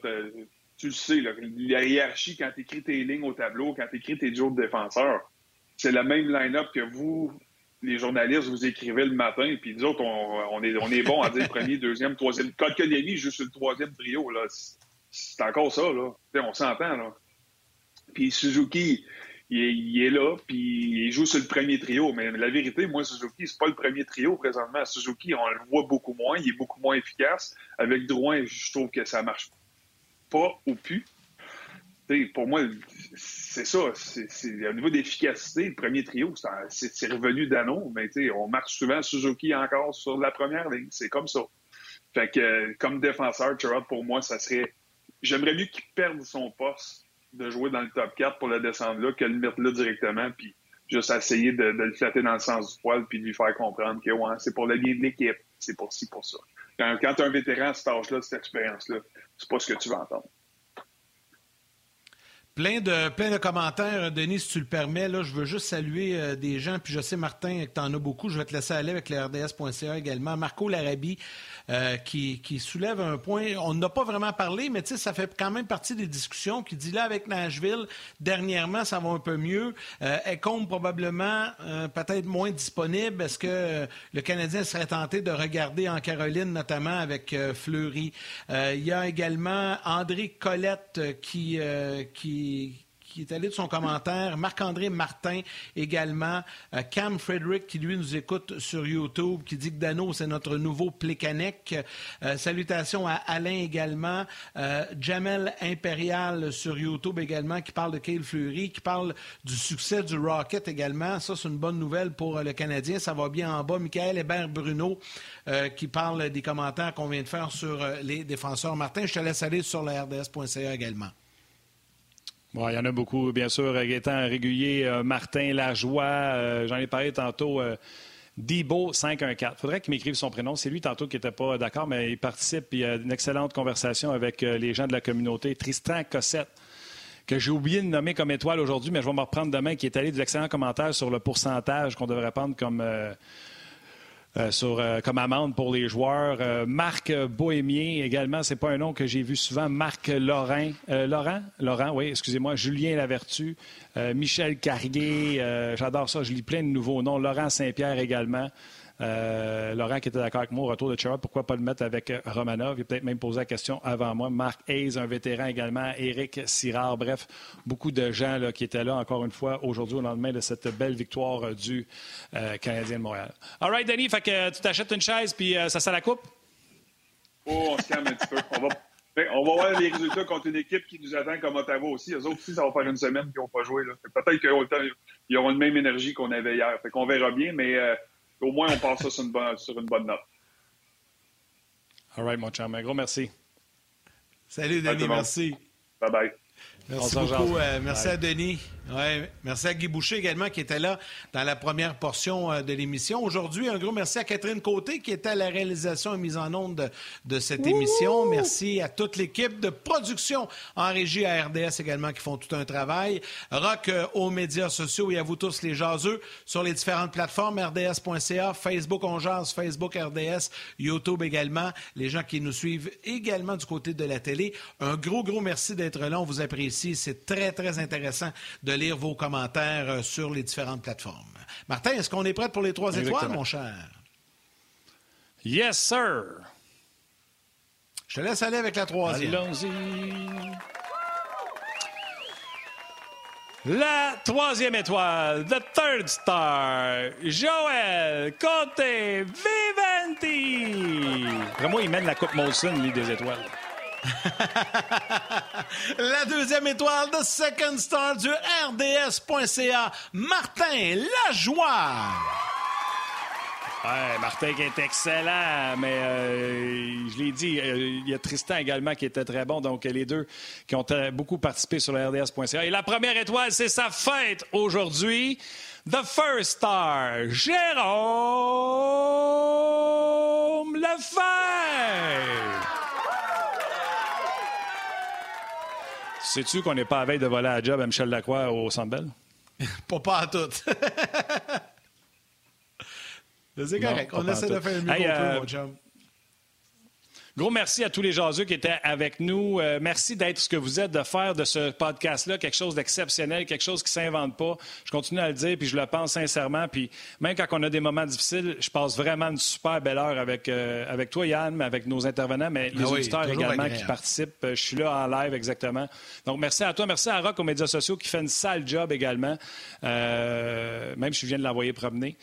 tu le sais, la hiérarchie, quand tu écris tes lignes au tableau, quand tu écris tes jours de défenseurs, c'est la même line-up que vous, les journalistes, vous écrivez le matin, puis nous autres, on, est, on est bon à dire premier, deuxième, troisième. Kotkaniemi juste le troisième trio, là. C'est encore ça, là. on s'entend, là. Puis Suzuki, il est, là, puis il joue sur le premier trio. Mais la vérité, moi, Suzuki, c'est pas le premier trio présentement. Suzuki, on le voit beaucoup moins, il est beaucoup moins efficace. Avec Drouin, je trouve que ça marche pas ou plus. pour moi, c'est ça. C'est, au niveau d'efficacité, le premier trio, c'est, revenu d'anneau, mais on marche souvent Suzuki encore sur la première ligne. C'est comme ça. Fait que, comme défenseur, pour moi, ça serait. J'aimerais mieux qu'il perde son poste de jouer dans le top 4 pour le descendre là que le mettre là directement, puis juste essayer de, le flatter dans le sens du poil, puis de lui faire comprendre que ouais, c'est pour le bien de l'équipe, c'est pour ci, pour ça. Quand, quand un vétéran à cet âge-là, cette expérience-là, c'est pas ce que tu vas entendre. Plein de, de commentaires, Denis, si tu le permets. Là, je veux juste saluer euh, des gens. Puis je sais, Martin, que tu en as beaucoup. Je vais te laisser aller avec le RDS.ca également. Marco Larabie, euh, qui, qui, soulève un point. On n'a pas vraiment parlé, mais ça fait quand même partie des discussions. Qui dit là, avec Nashville, dernièrement, ça va un peu mieux. Euh, compte probablement euh, peut-être moins disponible. Est-ce que le Canadien serait tenté de regarder en Caroline, notamment avec Fleury? Il y a également André Collette qui, qui qui, est allé de son commentaire. Marc-André Martin également. Euh, Cam Frederick qui, lui, nous écoute sur YouTube, qui dit que Dano, c'est notre nouveau Plekanec. Euh, salutations à Alain également. Euh, Jamel Impérial sur YouTube également, qui parle de Cale Fleury, qui parle du succès du Rocket également. Ça, c'est une bonne nouvelle pour le Canadien. Ça va bien en bas. Michael Hébert-Bruno qui parle des commentaires qu'on vient de faire sur les défenseurs. Martin, je te laisse aller sur la RDS.ca également il y en a beaucoup, bien sûr. Étant régulier, euh, Martin Lajoie, euh, j'en ai parlé tantôt. Euh, Debo 514. Il faudrait qu'il m'écrive son prénom. C'est lui tantôt qui n'était pas d'accord, mais il participe. Il a une excellente conversation avec les gens de la communauté. Tristan Cossette, que j'ai oublié de nommer comme étoile aujourd'hui, mais je vais me reprendre demain, qui est allé d'excellents commentaires sur le pourcentage qu'on devrait prendre comme euh, sur, euh, comme amende pour les joueurs. Euh, Marc Bohémien également, c'est pas un nom que j'ai vu souvent. Marc Laurent, Laurent, Laurent, oui, excusez-moi. Julien Lavertu, Michel Carrier, j'adore ça. Je lis plein de nouveaux noms. Laurent Saint-Pierre également. Euh, Laurent qui était d'accord avec moi au retour de Chirard, pourquoi pas le mettre avec euh, Romanov? Il a peut-être même posé la question avant moi. Marc Hayes, un vétéran également. Éric Sirard. Bref, beaucoup de gens qui étaient là encore une fois aujourd'hui au lendemain de cette belle victoire euh, du Canadien de Montréal. All right, Denis, fait que tu t'achètes une chaise puis ça sent la coupe? Oh, on se calme un petit peu. Ben, on va, voir les résultats contre une équipe qui nous attend comme Ottawa aussi. Eux autres aussi, ça va faire une semaine qu'ils n'ont pas joué. Peut-être qu'ils auront la même énergie qu'on avait hier. Fait qu'on verra bien, mais au moins, on passe ça sur une bonne, sur une bonne note. All right, mon chum. Un gros merci. Salut, Denis. Merci. Bye bye. Merci beaucoup. Euh, merci à Denis. Ouais, merci à Guy Boucher également qui était là dans la première portion euh, de l'émission. Aujourd'hui, un gros merci à Catherine Côté qui était à la réalisation et mise en onde de, cette émission. Merci à toute l'équipe de production en régie à RDS également qui font tout un travail. Rock euh, aux médias sociaux et à vous tous les jaseux sur les différentes plateformes rds.ca, Facebook On Facebook RDS, YouTube également. Les gens qui nous suivent également du côté de la télé. Un gros, gros merci d'être là. On vous apprécie. C'est très, très intéressant de lire vos commentaires euh, sur les différentes plateformes. Martin, est-ce qu'on est prêt pour les trois étoiles, mon cher? Yes, sir. Je te laisse aller avec la troisième. Allons-y. La troisième étoile, The Third Star, Joël Côté Viventi. Vraiment, il mène la Coupe Molson, lui, des étoiles. La deuxième étoile de Second Star du RDS.ca, Martin Lajoie. Martin qui est excellent, mais euh, je l'ai dit, euh, il y a Tristan également qui était très bon, donc les deux qui ont beaucoup participé sur le RDS.ca. Et la première étoile, c'est sa fête aujourd'hui. The First Star, Jérôme Lefebvre. Sais-tu qu'on n'est pas à veille de voler à job à Michel Lacroix au Centre pas, pas à tout. C'est correct. On essaie de faire le mieux hey, euh, mon chum. Gros merci à tous les jaseux qui étaient avec nous. Euh, merci d'être ce que vous êtes, de faire de ce podcast-là quelque chose d'exceptionnel, quelque chose qui ne s'invente pas. Je continue à le dire, puis je le pense sincèrement. Puis même quand on a des moments difficiles, je passe vraiment une super belle heure avec, euh, avec toi, Yann, avec nos intervenants, mais les ah auditeurs également qui participent. Euh, je suis là en live exactement. Donc merci à toi, merci à Rock aux médias sociaux qui fait une sale job également. même si je viens de l'envoyer promener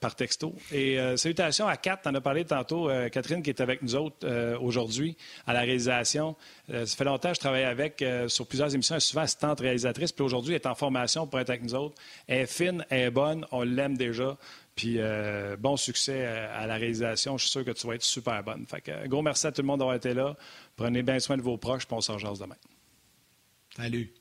par texto. Et salutations à Kat, en as parlé tantôt, Catherine qui est avec nous autres euh, aujourd'hui à la réalisation. Euh, ça fait longtemps que je travaille avec euh, sur plusieurs émissions. Elle est souvent assistante réalisatrice. Puis aujourd'hui, elle est en formation pour être avec nous autres. Elle est fine, elle est bonne, on l'aime déjà. Puis bon succès à la réalisation. Je suis sûr que tu vas être super bonne. Fait que, gros merci à tout le monde d'avoir été là. Prenez bien soin de vos proches, puis on s'en demain. Salut.